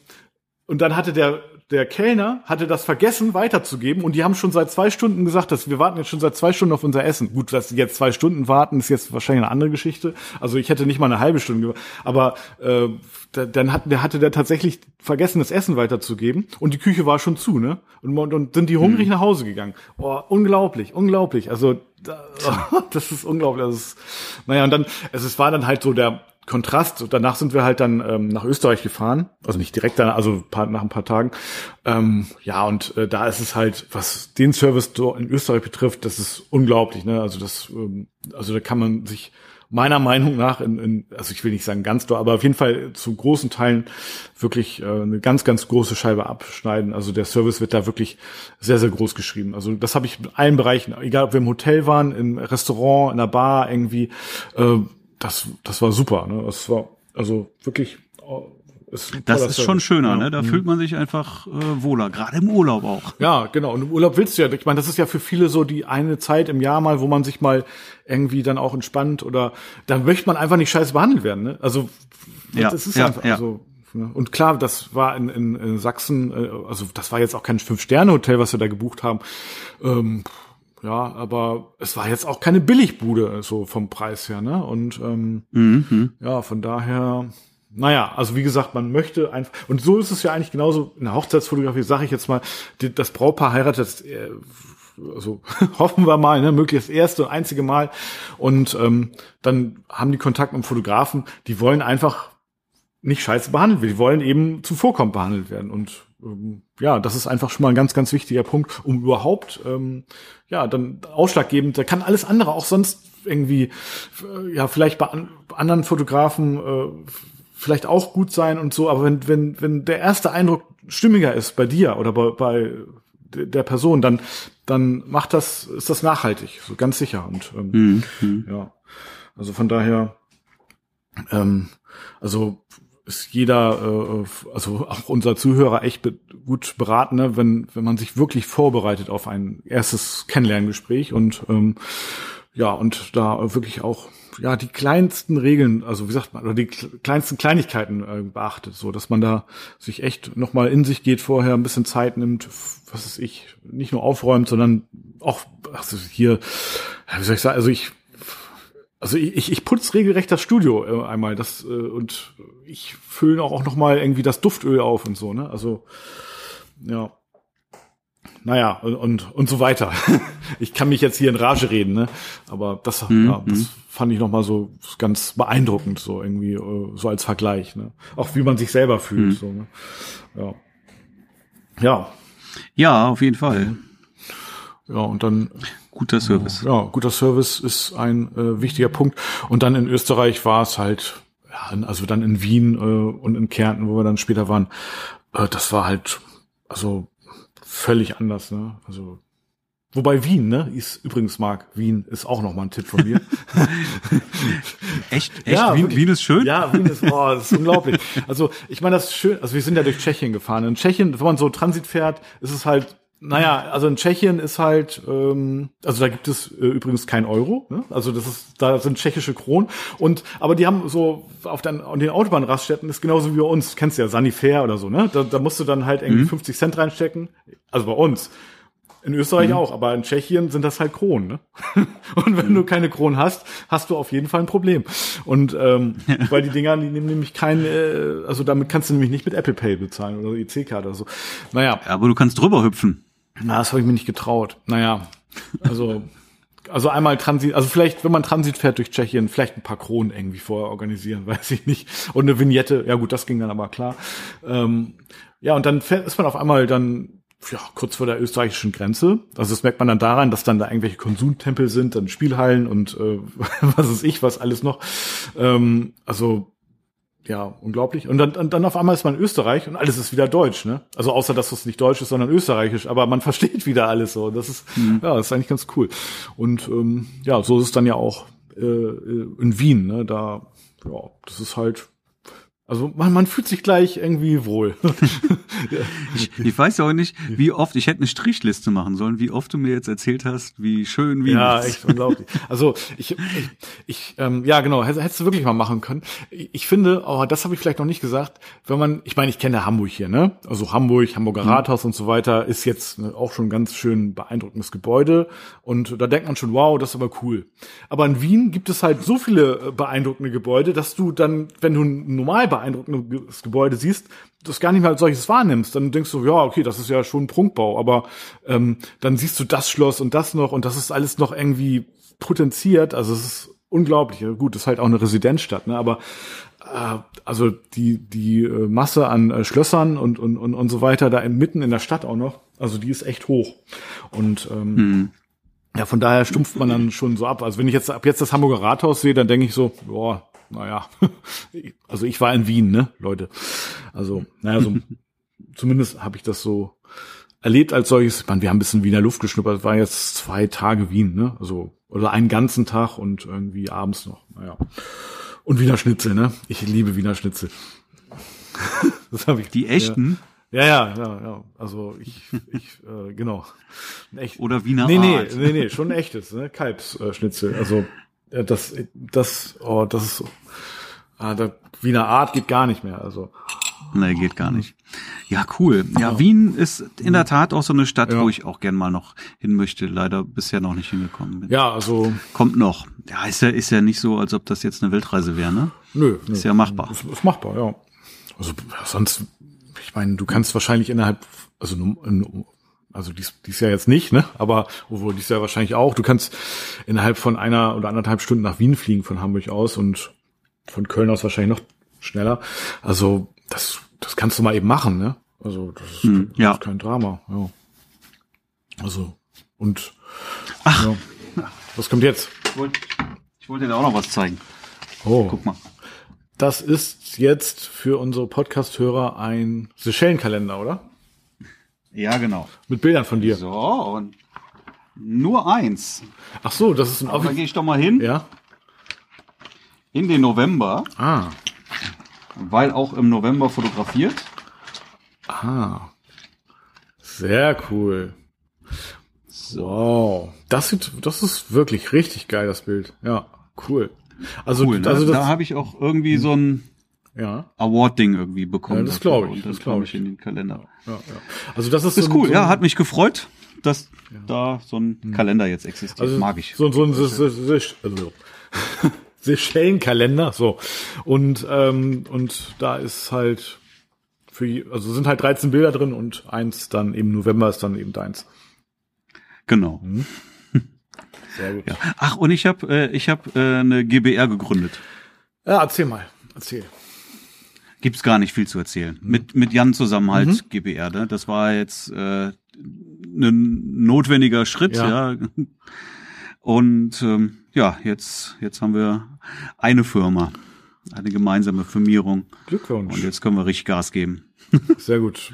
und dann hatte der der Kellner hatte das vergessen weiterzugeben und die haben schon seit zwei Stunden gesagt, dass wir warten jetzt schon seit zwei Stunden auf unser Essen. Gut, dass sie jetzt zwei Stunden warten, ist jetzt wahrscheinlich eine andere Geschichte. Also ich hätte nicht mal eine halbe Stunde, aber äh, dann hat, der hatte der tatsächlich vergessen, das Essen weiterzugeben und die Küche war schon zu, ne? Und, und, und sind die hungrig mhm. nach Hause gegangen. Oh, unglaublich, unglaublich. Also das ist unglaublich. Das ist, naja, und dann, also es war dann halt so der Kontrast, danach sind wir halt dann ähm, nach Österreich gefahren, also nicht direkt dann, also paar, nach ein paar Tagen. Ähm, ja, und äh, da ist es halt, was den Service in Österreich betrifft, das ist unglaublich. Ne? Also das, ähm, also da kann man sich meiner Meinung nach, in, in, also ich will nicht sagen ganz aber auf jeden Fall zu großen Teilen wirklich äh, eine ganz, ganz große Scheibe abschneiden. Also der Service wird da wirklich sehr, sehr groß geschrieben. Also das habe ich in allen Bereichen, egal ob wir im Hotel waren, im Restaurant, in der Bar irgendwie, äh, das, das war super. Ne? Das war also wirklich. Oh, ist das ist Service. schon schöner, ja. ne? Da mhm. fühlt man sich einfach äh, wohler, gerade im Urlaub auch. Ja, genau. Und im Urlaub willst du ja. Ich meine, das ist ja für viele so die eine Zeit im Jahr mal, wo man sich mal irgendwie dann auch entspannt oder dann möchte man einfach nicht scheiße behandelt werden. Ne? Also ja, das ist ja, einfach ja. so. Ne? Und klar, das war in, in, in Sachsen, äh, also das war jetzt auch kein Fünf-Sterne-Hotel, was wir da gebucht haben. Ähm, ja, aber es war jetzt auch keine Billigbude, so vom Preis her, ne? Und ähm, mhm. ja, von daher, naja, also wie gesagt, man möchte einfach, und so ist es ja eigentlich genauso in der Hochzeitsfotografie, sage ich jetzt mal, die, das Brautpaar heiratet äh, also hoffen wir mal, ne, möglichst erste und einzige Mal. Und ähm, dann haben die Kontakt mit dem Fotografen, die wollen einfach nicht scheiße behandelt werden, die wollen eben zuvorkommt behandelt werden. Und ja, das ist einfach schon mal ein ganz, ganz wichtiger Punkt, um überhaupt, ähm, ja, dann ausschlaggebend, da kann alles andere auch sonst irgendwie, äh, ja, vielleicht bei an, anderen Fotografen äh, vielleicht auch gut sein und so, aber wenn, wenn, wenn der erste Eindruck stimmiger ist bei dir oder bei, bei der Person, dann, dann macht das, ist das nachhaltig, so ganz sicher. Und ähm, mhm. ja, also von daher, ähm, also ist jeder, äh, also auch unser Zuhörer echt be gut beraten, ne, wenn, wenn man sich wirklich vorbereitet auf ein erstes Kennenlerngespräch und ähm, ja, und da wirklich auch ja die kleinsten Regeln, also wie sagt man, oder die kleinsten Kleinigkeiten äh, beachtet, so dass man da sich echt nochmal in sich geht vorher, ein bisschen Zeit nimmt, was ist ich, nicht nur aufräumt, sondern auch also hier, wie soll ich sagen, also ich also ich, ich putze regelrecht das Studio äh, einmal das äh, und ich fülle auch, auch noch mal irgendwie das Duftöl auf und so, ne? Also ja. Naja, und, und, und so weiter. ich kann mich jetzt hier in Rage reden, ne? Aber das, mhm. ja, das mhm. fand ich noch mal so ganz beeindruckend, so irgendwie, äh, so als Vergleich, ne? Auch wie man sich selber fühlt, mhm. so, ne? Ja. Ja. Ja, auf jeden Fall. Ja, und dann Guter Service. Ja, guter Service ist ein äh, wichtiger Punkt. Und dann in Österreich war es halt, ja, also dann in Wien äh, und in Kärnten, wo wir dann später waren, äh, das war halt, also völlig anders, ne? Also Wobei Wien, ne, ist übrigens Marc, Wien ist auch noch mal ein Tipp von mir. echt? Echt? Ja, Wien, Wien, ist schön? Ja, Wien ist, oh, das ist unglaublich. Also, ich meine, das ist schön, also wir sind ja durch Tschechien gefahren. In Tschechien, wenn man so Transit fährt, ist es halt naja, also in Tschechien ist halt, ähm, also da gibt es äh, übrigens kein Euro, ne? also das ist, da sind tschechische Kronen und, aber die haben so auf den, an den Autobahnraststätten ist genauso wie bei uns, kennst du ja Sanifair oder so, ne? Da, da musst du dann halt irgendwie mhm. 50 Cent reinstecken, also bei uns. In Österreich mhm. auch, aber in Tschechien sind das halt Kronen. Ne? Und wenn mhm. du keine Kronen hast, hast du auf jeden Fall ein Problem. Und ähm, weil die Dinger, die nehmen nämlich kein, äh, also damit kannst du nämlich nicht mit Apple Pay bezahlen oder EC-Karte oder so. Naja. Ja, aber du kannst drüber hüpfen. Na, das habe ich mir nicht getraut. Naja, also also einmal Transit, also vielleicht, wenn man Transit fährt durch Tschechien, vielleicht ein paar Kronen irgendwie vorher organisieren, weiß ich nicht. Und eine Vignette, ja gut, das ging dann aber klar. Ähm, ja, und dann ist man auf einmal dann ja, kurz vor der österreichischen Grenze. Also das merkt man dann daran, dass dann da irgendwelche Konsumtempel sind, dann Spielhallen und äh, was ist ich, was alles noch. Ähm, also ja, unglaublich. Und dann, und dann auf einmal ist man in Österreich und alles ist wieder deutsch, ne? Also außer, dass es nicht deutsch ist, sondern österreichisch, aber man versteht wieder alles so. Das ist, mhm. ja, das ist eigentlich ganz cool. Und ähm, ja, so ist es dann ja auch äh, in Wien, ne? Da, ja, das ist halt also man, man fühlt sich gleich irgendwie wohl. ich, ich weiß auch nicht, wie oft, ich hätte eine Strichliste machen sollen, wie oft du mir jetzt erzählt hast, wie schön, wie Ja, echt unglaublich. Also ich, ich, ich ähm, ja genau, hättest du wirklich mal machen können. Ich finde, oh, das habe ich vielleicht noch nicht gesagt, wenn man, ich meine, ich kenne Hamburg hier, ne? Also Hamburg, Hamburger mhm. Rathaus und so weiter, ist jetzt ne, auch schon ein ganz schön beeindruckendes Gebäude. Und da denkt man schon, wow, das ist aber cool. Aber in Wien gibt es halt so viele äh, beeindruckende Gebäude, dass du dann, wenn du normal beeindruckendes Gebäude siehst, das gar nicht mal als solches wahrnimmst, dann denkst du, ja, okay, das ist ja schon ein Prunkbau, aber ähm, dann siehst du das Schloss und das noch und das ist alles noch irgendwie potenziert, also es ist unglaublich. Gut, ist halt auch eine Residenzstadt, ne? aber äh, also die die äh, Masse an äh, Schlössern und, und und und so weiter da mitten in der Stadt auch noch, also die ist echt hoch und ähm, mhm. Ja, von daher stumpft man dann schon so ab. Also wenn ich jetzt ab jetzt das Hamburger Rathaus sehe, dann denke ich so, boah, naja, also ich war in Wien, ne, Leute. Also, naja, so, zumindest habe ich das so erlebt als solches. Meine, wir haben ein bisschen Wiener Luft geschnuppert, es war jetzt zwei Tage Wien, ne? Also, oder einen ganzen Tag und irgendwie abends noch. Naja. Und Wiener Schnitzel, ne? Ich liebe Wiener Schnitzel. das habe ich. Die echten? Ja. Ja, ja, ja, Also ich, ich, äh, genau. Echt. Oder Wiener nee, nee, Nee, nee, schon ein echtes, ne? Kalbsschnitzel. Also das, das, oh, das ist so. Ah, Wiener Art geht gar nicht mehr. Also. Nee, geht gar nicht. Ja, cool. Ja, Wien ist in der Tat auch so eine Stadt, ja. wo ich auch gern mal noch hin möchte. Leider bisher noch nicht hingekommen bin. Ja, also. Kommt noch. Ja, ist ja, ist ja nicht so, als ob das jetzt eine Weltreise wäre, ne? Nö. Ist nö. ja machbar. Ist, ist machbar, ja. Also, sonst, ich meine, du kannst wahrscheinlich innerhalb, also Also dies, dies ja jetzt nicht, ne? Aber obwohl dies ja wahrscheinlich auch. Du kannst innerhalb von einer oder anderthalb Stunden nach Wien fliegen von Hamburg aus und von Köln aus wahrscheinlich noch schneller. Also das, das kannst du mal eben machen, ne? Also das ist, Hm, das ja. ist kein Drama. Ja. Also und Ach. ja. was kommt jetzt? Ich wollte, ich wollte dir auch noch was zeigen. Oh, Guck mal. das ist jetzt für unsere Podcast-Hörer ein Seychellenkalender, oder? Ja, genau. Mit Bildern von dir. So, und nur eins. Ach so, das ist ein Aber da gehe ich doch mal hin Ja. In den November, Ah. weil auch im November fotografiert. Ah. Sehr cool. Wow. Das sieht, das ist wirklich richtig geil, das Bild. Ja, cool. Also, Cool, ne? also da das, habe ich auch irgendwie so ein ja, Award-Ding irgendwie bekommen. Ja, das dafür. glaub ich, Und das das glaub glaube ich. in den Kalender. ja, ja. Also das ist, ist so cool, so ja, hat mich gefreut, dass da so ein Kalender jetzt existiert. also Mag ich. So, so ein Se- Se- also, Seychellenkalender, so. Und, ähm, und da ist halt für, also sind halt 13 Bilder drin und eins dann im November ist dann eben deins. Genau. Mhm. Sehr gut. Ja. Ach, und ich habe äh, ich hab, äh, eine GBR gegründet. Ja, erzähl mal. Erzähl. Gibt's gar nicht viel zu erzählen. Mhm. Mit, mit Jan zusammen halt GBR. Ne? Das war jetzt äh, ein notwendiger Schritt, Ja. ja. Und ähm, ja, jetzt, jetzt haben wir eine Firma, eine gemeinsame Firmierung. Glückwunsch. Und jetzt können wir richtig Gas geben. Sehr gut.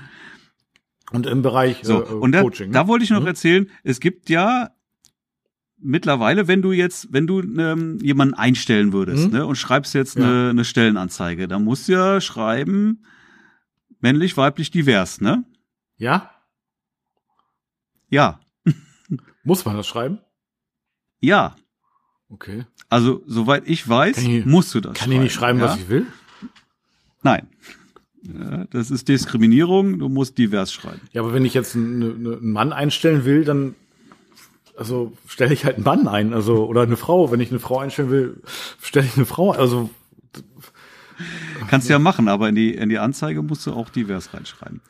Und im Bereich So, äh, und da, Coaching. da ne? wollte ich noch erzählen, es gibt ja mittlerweile, wenn du jetzt, wenn du ähm, jemanden einstellen würdest Mhm. ne, und schreibst jetzt Ja. eine, eine Stellenanzeige, da musst du ja schreiben, männlich, weiblich, divers, ne? Ja? Ja, Muss man das schreiben? ja. Okay. Also, soweit ich weiß, ich- musst du das Kann ich nicht schreiben, ja? was ich will? Nein. Ja, das ist Diskriminierung, du musst divers schreiben. Ja, aber wenn ich jetzt einen, einen Mann einstellen will, dann also stelle ich halt einen Mann ein, also oder eine Frau. Wenn ich eine Frau einstellen will, stelle ich eine Frau. ein. Also Kannst du ja machen, aber in die, in die Anzeige musst du auch divers reinschreiben.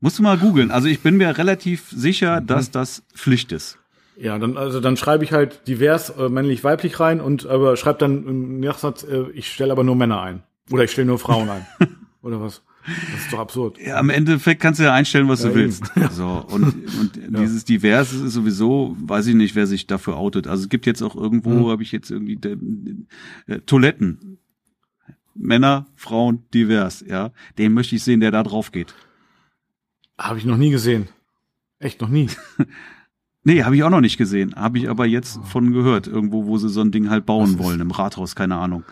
Musst du mal googeln. Also ich bin mir relativ Mhm. sicher, dass das Pflicht ist. Ja, dann also dann schreibe ich halt divers äh, männlich weiblich rein und aber schreibe dann im Nachsatz, äh, ich stelle aber nur Männer ein oder ich stelle nur Frauen ein oder was? Das ist doch absurd. Ja, am Endeffekt kannst du ja einstellen, was Ja, du willst. So, und, und dieses Divers ist sowieso, weiß ich nicht, wer sich dafür outet. Also es gibt jetzt auch irgendwo, Mhm. habe ich jetzt irgendwie äh, Toiletten. Männer, Frauen, divers, ja. Den möchte ich sehen, der da drauf geht. Habe ich noch nie gesehen. Echt noch nie. Nee, habe ich auch noch nicht gesehen. Habe ich aber jetzt von gehört. Irgendwo, wo sie so ein Ding halt bauen wollen, im Rathaus, keine Ahnung.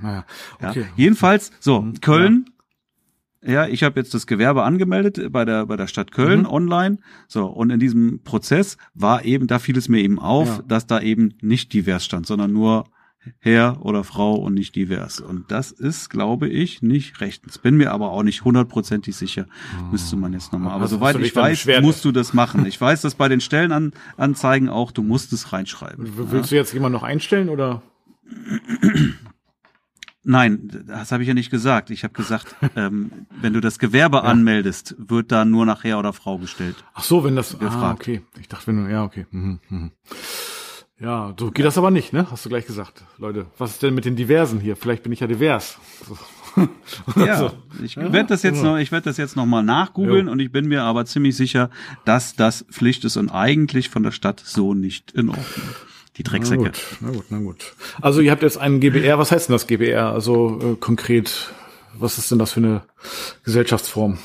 Naja, Ja. okay. Jedenfalls, so, Mhm, Köln. Ja, ich habe jetzt das Gewerbe angemeldet bei der bei der Stadt Köln Mhm. online. So, und in diesem Prozess war eben, da fiel es mir eben auf, Ja. dass da eben nicht divers stand, sondern nur Herr oder Frau und nicht divers. Und das ist, glaube ich, nicht rechtens. Bin mir aber auch nicht hundertprozentig sicher. Müsste man jetzt nochmal. Aber Also soweit ich weiß, musst du das machen. Ich weiß, dass bei den Stellenanzeigen auch, du musst es reinschreiben. Willst du jetzt jemanden noch einstellen oder? Nein, das habe ich ja nicht gesagt. Ich habe gesagt, ähm, wenn du das Gewerbe anmeldest, wird da nur nach Herr oder Frau gestellt. Ach so, wenn das. Ah, okay. Ich dachte, wenn du. Ja, okay. Mhm, mhm. Ja, so geht das aber nicht, ne? Hast du gleich gesagt. Leute, was ist denn mit den Diversen hier? Vielleicht bin ich ja divers. Ja, Also, ich werde das jetzt noch, ich werde das jetzt noch mal nachgoogeln und ich bin mir aber ziemlich sicher, dass das Pflicht ist und eigentlich von der Stadt so nicht in Ordnung. Die Na Drecksäcke. gut, na gut, na gut. Also ihr habt jetzt einen GBR. Was heißt denn das GBR? Also äh, konkret, was ist denn das für eine Gesellschaftsform?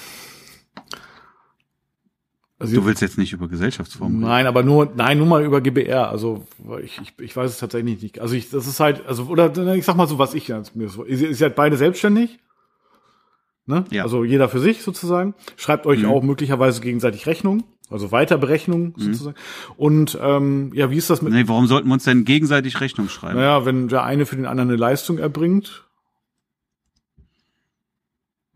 Also Du willst jetzt nicht über Gesellschaftsformen reden. Nein, aber nur, nein, nur mal über GBR. Also ich, ich, ich weiß es tatsächlich nicht. Also ich, das ist halt, also oder ich sag mal so, was ich jetzt mir so. Ihr, seid beide selbstständig. Ne? Ja. Also jeder für sich sozusagen. Schreibt euch auch möglicherweise gegenseitig Rechnungen, also Weiterberechnungen sozusagen. Und ähm, ja, wie ist das mit? Nee, warum sollten wir uns denn gegenseitig Rechnung schreiben? Naja, wenn der eine für den anderen eine Leistung erbringt.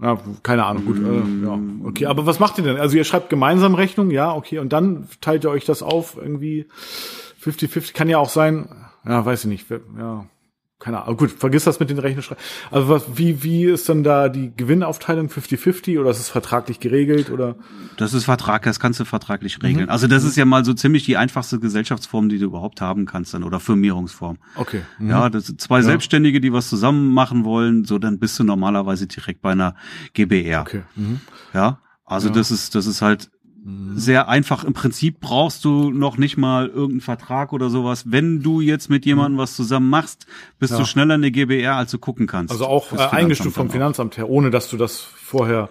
Ja, keine Ahnung, gut, äh, ja, okay. Aber was macht ihr denn? Also ihr schreibt gemeinsam Rechnung, ja, okay, und dann teilt ihr euch das auf, irgendwie 50-50, kann ja auch sein, ja, weiß ich nicht, ja. Keine Ahnung, gut, vergiss das mit den Rechnungsschreiben. Also was, wie, wie ist dann da die Gewinnaufteilung 50-50 oder ist es vertraglich geregelt oder? Das ist Vertrag, das kannst du vertraglich regeln. Mhm. Also das ist ja mal so ziemlich die einfachste Gesellschaftsform, die du überhaupt haben kannst dann oder Firmierungsform. Okay. Mhm. Ja, das sind zwei ja. Selbstständige, die was zusammen machen wollen, so dann bist du normalerweise direkt bei einer GBR. Okay. Mhm. Ja, also ja. das ist, das ist halt sehr einfach. Im Prinzip brauchst du noch nicht mal irgendeinen Vertrag oder sowas. Wenn du jetzt mit jemandem was zusammen machst, bist ja. du schneller in der GBR, als du gucken kannst. Also auch äh, eingestuft vom Finanzamt her, ohne dass du das vorher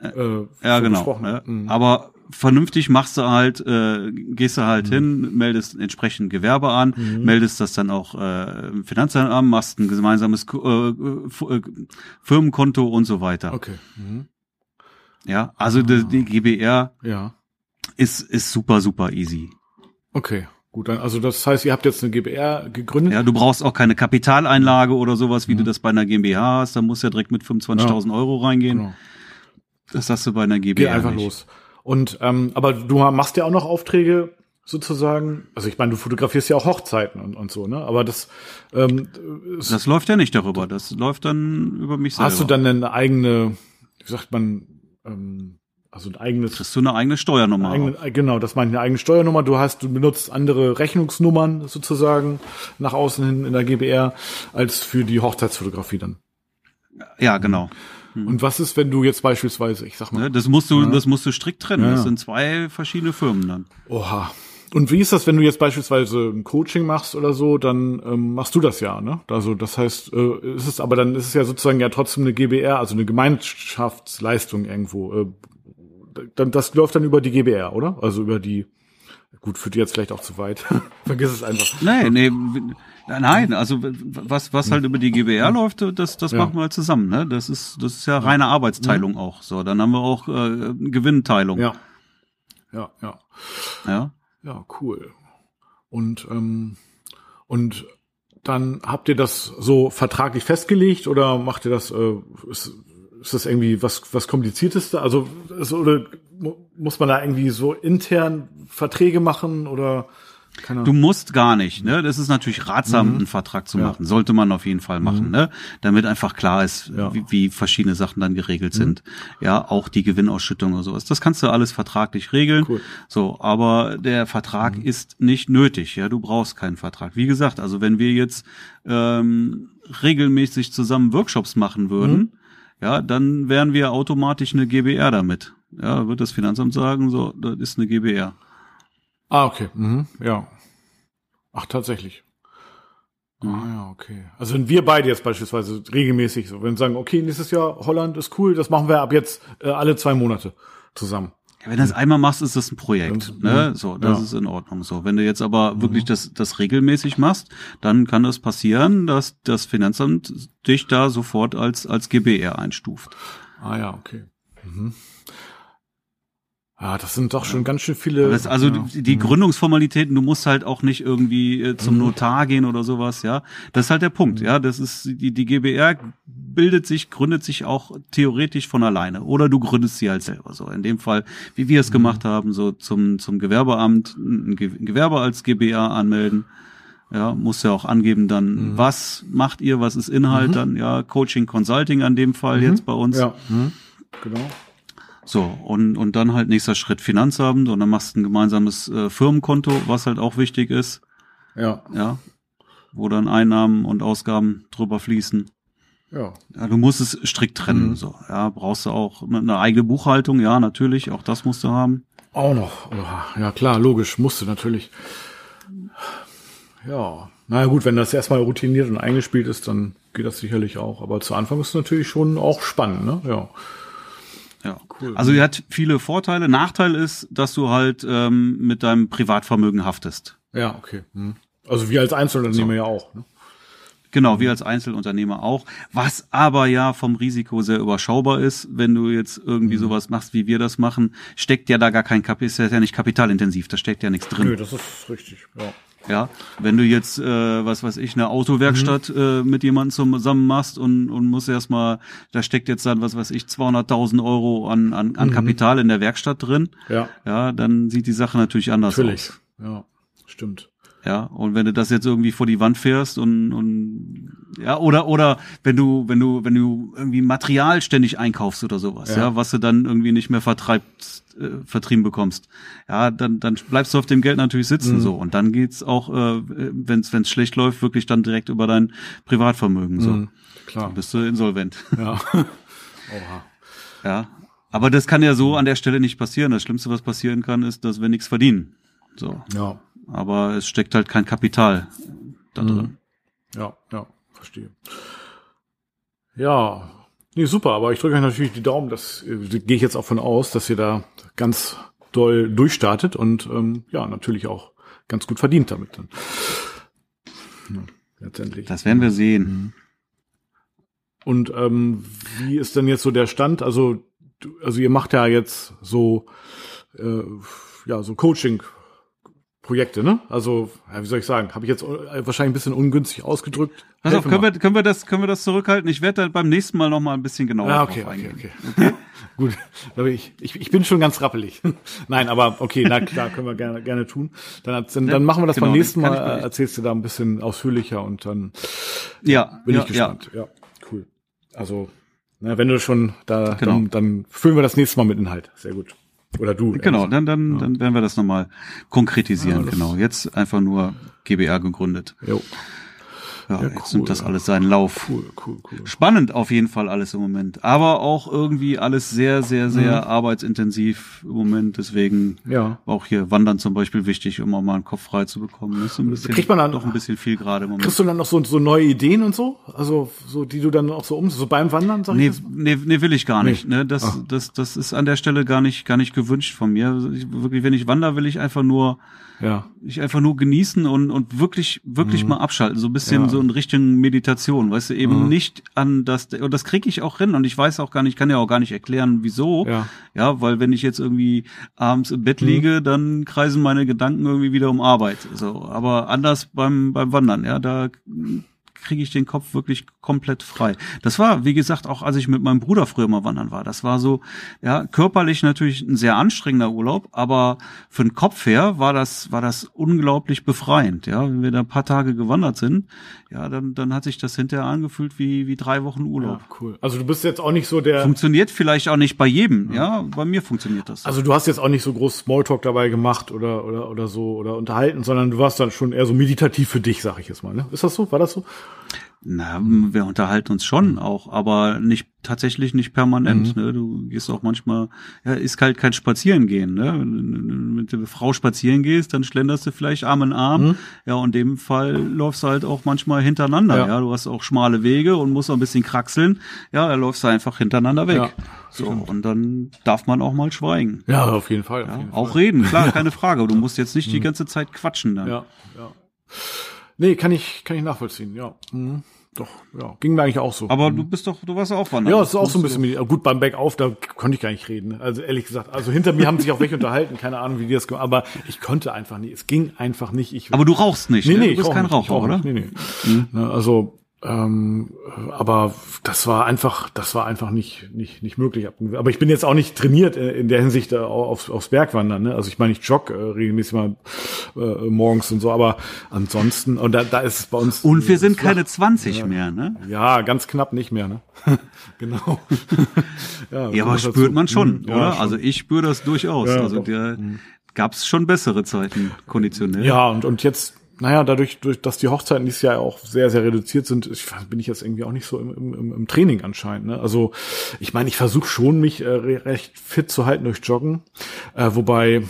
äh, äh ja genau. Ne? Mhm. Aber vernünftig machst du halt, äh, gehst du halt mhm. hin, meldest entsprechend Gewerbe an, mhm. meldest das dann auch äh, im Finanzamt an, machst ein gemeinsames äh, äh, Firmenkonto und so weiter. Okay. Ja, also ah. die, die GBR ja. ist, ist super, super easy. Okay. Gut, dann, also das heißt, ihr habt jetzt eine GBR gegründet? Ja, du brauchst auch keine Kapitaleinlage oder sowas, wie mhm. du das bei einer GmbH hast. Da musst du ja direkt mit 25.000 ja. Euro reingehen. Genau. Das hast du bei einer GmbH Geh einfach nicht. los. Und ähm, aber du machst ja auch noch Aufträge sozusagen. Also ich meine, du fotografierst ja auch Hochzeiten und, und so, ne? Aber das ähm, das läuft ja nicht darüber. Das läuft dann über mich selber. Hast du dann eine eigene, wie sagt man, ähm, also ein eigenes. Kriegst du eine eigene Steuernummer? Eine eigene, genau, das meine ich, eine eigene Steuernummer. Du hast, du benutzt andere Rechnungsnummern sozusagen nach außen hin in der GBR als für die Hochzeitsfotografie dann. Ja, genau. Hm. Und was ist, wenn du jetzt beispielsweise, ich sag mal. Ja, das musst du, ja. das musst du strikt trennen. Ja. Das sind zwei verschiedene Firmen dann. Oha. Und wie ist das, wenn du jetzt beispielsweise ein Coaching machst oder so, dann ähm, machst du das ja, ne? Also das heißt, äh, ist es aber dann ist es ja sozusagen ja trotzdem eine GBR, also eine Gemeinschaftsleistung irgendwo. Äh, dann das läuft dann über die GBR, oder? Also über die gut führt jetzt vielleicht auch zu weit. Vergiss es einfach. Nee, nee, nein, also was was halt über die GBR läuft, das das ja. machen wir halt zusammen, ne? Das ist das ist ja reine Arbeitsteilung mhm. auch so. Dann haben wir auch äh, Gewinnteilung. Ja. Ja, ja. Ja. Ja, cool. Und, ähm, und dann habt ihr das so vertraglich festgelegt oder macht ihr das, äh, ist, ist das irgendwie was, was kompliziertes da? Also, ist, oder muss man da irgendwie so intern Verträge machen oder? Du musst gar nicht, ne? Das ist natürlich ratsam, mhm. einen Vertrag zu machen. Sollte man auf jeden Fall machen, mhm. ne? Damit einfach klar ist, ja. wie, wie, verschiedene Sachen dann geregelt mhm. sind. Ja, auch die Gewinnausschüttung oder sowas. Das kannst du alles vertraglich regeln. Cool. So, aber der Vertrag mhm. ist nicht nötig, ja. Du brauchst keinen Vertrag. Wie gesagt, also wenn wir jetzt ähm, regelmäßig zusammen Workshops machen würden, mhm. ja, dann wären wir automatisch eine GBR damit. Ja, wird das Finanzamt sagen, so, das ist eine GBR. Ah, okay. Mhm. Ja. Ach, tatsächlich. Ah, ja, okay. Also wenn wir beide jetzt beispielsweise regelmäßig so, wenn wir sagen, okay, nächstes Jahr Holland ist cool, das machen wir ab jetzt äh, alle zwei Monate zusammen. Ja, wenn du das einmal machst, ist das ein Projekt. Ne? So, das ja. ist in Ordnung. So, wenn du jetzt aber mhm. wirklich das, das regelmäßig machst, dann kann das passieren, dass das Finanzamt dich da sofort als als GBR einstuft. Ah ja, okay. Mhm. Ah, das sind doch schon ganz schön viele. Das, also ja. die, mhm. Gründungsformalitäten, du musst halt auch nicht irgendwie äh, zum mhm. Notar gehen oder sowas, ja. Das ist halt der Punkt, mhm. ja. Das ist die, die GBR bildet sich, gründet sich auch theoretisch von alleine. Oder du gründest sie halt selber so. In dem Fall, wie wir es mhm. gemacht haben, so zum, zum Gewerbeamt, ein Gewerbe als GBR anmelden. Ja, muss ja auch angeben dann, mhm. was macht ihr, was ist Inhalt mhm. dann, ja, Coaching, Consulting an dem Fall jetzt bei uns. Ja, genau. So, und, und dann halt nächster Schritt Finanzamt und dann machst du ein gemeinsames äh, Firmenkonto, was halt auch wichtig ist. Ja. Ja. Wo dann Einnahmen und Ausgaben drüber fließen. Ja. ja du musst es strikt trennen. Mhm. So, ja, brauchst du auch eine eigene Buchhaltung, ja, natürlich, auch das musst du haben. Auch noch. Ja, klar, logisch, musst du natürlich. Ja. Na gut, wenn das erstmal routiniert und eingespielt ist, dann geht das sicherlich auch. Aber zu Anfang ist es natürlich schon auch spannend, ne? Ja. Ja, cool. Also die hat viele Vorteile. Nachteil ist, dass du halt ähm, mit deinem Privatvermögen haftest. Ja, okay. Hm. Also wir als Einzelunternehmer so. ja auch. Ne? Genau, wir als Einzelunternehmer auch. Was aber ja vom Risiko sehr überschaubar ist, wenn du jetzt irgendwie mhm. sowas machst, wie wir das machen, steckt ja da gar kein Kapital, ist ja nicht kapitalintensiv, da steckt ja nichts drin. Nö, das ist richtig, ja. Ja, wenn du jetzt, äh, was weiß ich, eine Autowerkstatt mhm. äh, mit jemandem zusammen machst und, und musst erstmal, da steckt jetzt dann, was weiß ich, 200.000 Euro an, an, an mhm. Kapital in der Werkstatt drin. Ja. Ja, dann sieht die Sache natürlich anders natürlich. aus. Natürlich, ja, stimmt. Ja, und wenn du das jetzt irgendwie vor die Wand fährst und, und ja, oder oder wenn du, wenn du, wenn du irgendwie Material ständig einkaufst oder sowas, ja, Ja. was du dann irgendwie nicht mehr vertreibt, äh, vertrieben bekommst, ja, dann, dann bleibst du auf dem Geld natürlich sitzen Mhm. so. Und dann geht's auch, äh, wenn es schlecht läuft, wirklich dann direkt über dein Privatvermögen. So. Mhm. Klar. Dann bist du insolvent. Ja. Oha. Ja. Aber das kann ja so an der Stelle nicht passieren. Das Schlimmste, was passieren kann, ist, dass wir nichts verdienen. So. Ja. Aber es steckt halt kein Kapital da drin. Ja, ja, verstehe. Ja, nee, super, aber ich drücke euch natürlich die Daumen, das äh, gehe ich jetzt auch von aus, dass ihr da ganz doll durchstartet und ähm, ja, natürlich auch ganz gut verdient damit dann. Ja, letztendlich. Das werden wir sehen. Und ähm, wie ist denn jetzt so der Stand? Also, also ihr macht ja jetzt so, äh, ja, so Coaching. Projekte, ne? Also, ja, wie soll ich sagen, habe ich jetzt äh, wahrscheinlich ein bisschen ungünstig ausgedrückt. Pass auf, können wir, können wir das, können wir das zurückhalten? Ich werde da beim nächsten Mal noch mal ein bisschen genauer Ja, drauf okay, okay, eingehen. okay. Gut, aber ich, ich, ich bin schon ganz rappelig. Nein, aber okay, na klar, können wir gerne, gerne tun. Dann, dann, dann machen wir das genau, beim nächsten Mal, äh, erzählst du da ein bisschen ausführlicher und dann Ja, bin ja, ich gespannt. Ja. cool. Also, na, wenn du schon da, Genau. dann, dann füllen wir das nächste Mal mit Inhalt. Sehr gut. Oder du. Ja. Genau, Ernst. dann, dann, dann werden wir das nochmal konkretisieren. Ja, das- genau. Jetzt einfach nur GBR gegründet. Jo, Ja, Ja, jetzt cool, nimmt das ja. alles seinen Lauf. cool, cool, cool. Spannend auf jeden Fall alles im Moment. Aber auch irgendwie alles sehr, sehr, sehr Mhm. arbeitsintensiv im Moment. Deswegen Ja. auch hier Wandern zum Beispiel wichtig, um auch mal einen Kopf frei zu bekommen. Das ist ein bisschen, Kriegt man dann- doch ein bisschen viel gerade im Moment. Kriegst du dann noch so, so neue Ideen und so? Also, so, die du dann auch so um, so beim Wandern, sag ich Nee, das? nee, nee, will ich gar nicht. Nee. Ne? Das, Ah. das, das ist an der Stelle gar nicht, gar nicht gewünscht von mir. Also Ich, wirklich, wenn ich wandere, will ich einfach nur, Ja. ich einfach nur genießen und, und wirklich, wirklich mal abschalten. So ein bisschen Mhm. Ja. so in Richtung Meditation, weißt du, eben Mhm. nicht an das, und das kriege ich auch hin und ich weiß auch gar nicht, ich kann ja auch gar nicht erklären, wieso. Ja. Mhm. Ja, weil wenn ich jetzt irgendwie abends im Bett liege, dann kreisen meine Gedanken irgendwie wieder um Arbeit. So, aber anders beim, beim Wandern, ja, da kriege ich den Kopf wirklich komplett frei. Das war, wie gesagt, auch als ich mit meinem Bruder früher mal wandern war. Das war so, ja, körperlich natürlich ein sehr anstrengender Urlaub, aber für den Kopf her war das, war das unglaublich befreiend. Ja, wenn wir da ein paar Tage gewandert sind, ja, dann, dann hat sich das hinterher angefühlt wie, wie drei Wochen Urlaub. Ja, cool. Also du bist jetzt auch nicht so der, Funktioniert vielleicht auch nicht bei jedem, ja, bei mir funktioniert das. also du hast jetzt auch nicht so groß Smalltalk dabei gemacht oder, oder, oder so, oder unterhalten, sondern du warst dann schon eher so meditativ für dich, sag ich jetzt mal, ne? Ist das so? War das so? Na, wir unterhalten uns schon auch, aber nicht tatsächlich nicht permanent. Ne? Du gehst auch manchmal, ja, ist halt kein Spazierengehen. Ne? Wenn du mit der Frau spazieren gehst, dann schlenderst du vielleicht Arm in Arm. Ja, und in dem Fall läufst du halt auch manchmal hintereinander. Ja. Ja. du hast auch schmale Wege und musst auch ein bisschen kraxeln. Ja, da läufst du einfach hintereinander weg. Ja, so und dann darf man auch mal schweigen. Ja, auf jeden Fall. Auf Ja, jeden auch Fall. reden, klar, keine Frage. Du musst jetzt nicht die ganze Zeit quatschen dann. Ja, ja. Nee, kann ich, kann ich nachvollziehen, ja. Mhm. Doch, ja. Ging mir eigentlich auch so. Aber du bist doch, du warst auch wandern. ja, es ist auch so ein bisschen, medit- gut, beim Bergauf, da konnte ich gar nicht reden. Also ehrlich gesagt, also hinter mir haben sich auch welche unterhalten, keine Ahnung, wie die das gemacht aber ich konnte einfach nicht, es ging einfach nicht. Ich, Aber du rauchst nicht. Nee, ne? nee, du ich bist rauch kein nicht, Raucher, rauch oder? nicht. Nee, nee. Ne, Also, ähm, aber das war einfach, das war einfach nicht, nicht, nicht möglich. Aber ich bin jetzt auch nicht trainiert äh, in der Hinsicht äh, aufs, aufs Bergwandern. Ne? Also ich meine, ich jogge äh, regelmäßig mal äh, morgens und so, aber ansonsten, und da, da ist es bei uns. Und wir sind keine 20 mehr, ne? Ja, ganz knapp nicht mehr, ne? genau. ja, Ja, aber spürt man schon, Hm, ja, oder? schon. Also ich spüre das durchaus. Ja, also doch. der gab's schon bessere Zeiten konditionell. Ja, und, und jetzt, naja, dadurch, durch, dass die Hochzeiten dieses Jahr auch sehr, sehr reduziert sind, ich, bin ich jetzt irgendwie auch nicht so im, im, im- Training anscheinend. Ne? Also ich meine, ich versuche schon, mich äh, re- recht fit zu halten durch Joggen. Äh, wobei,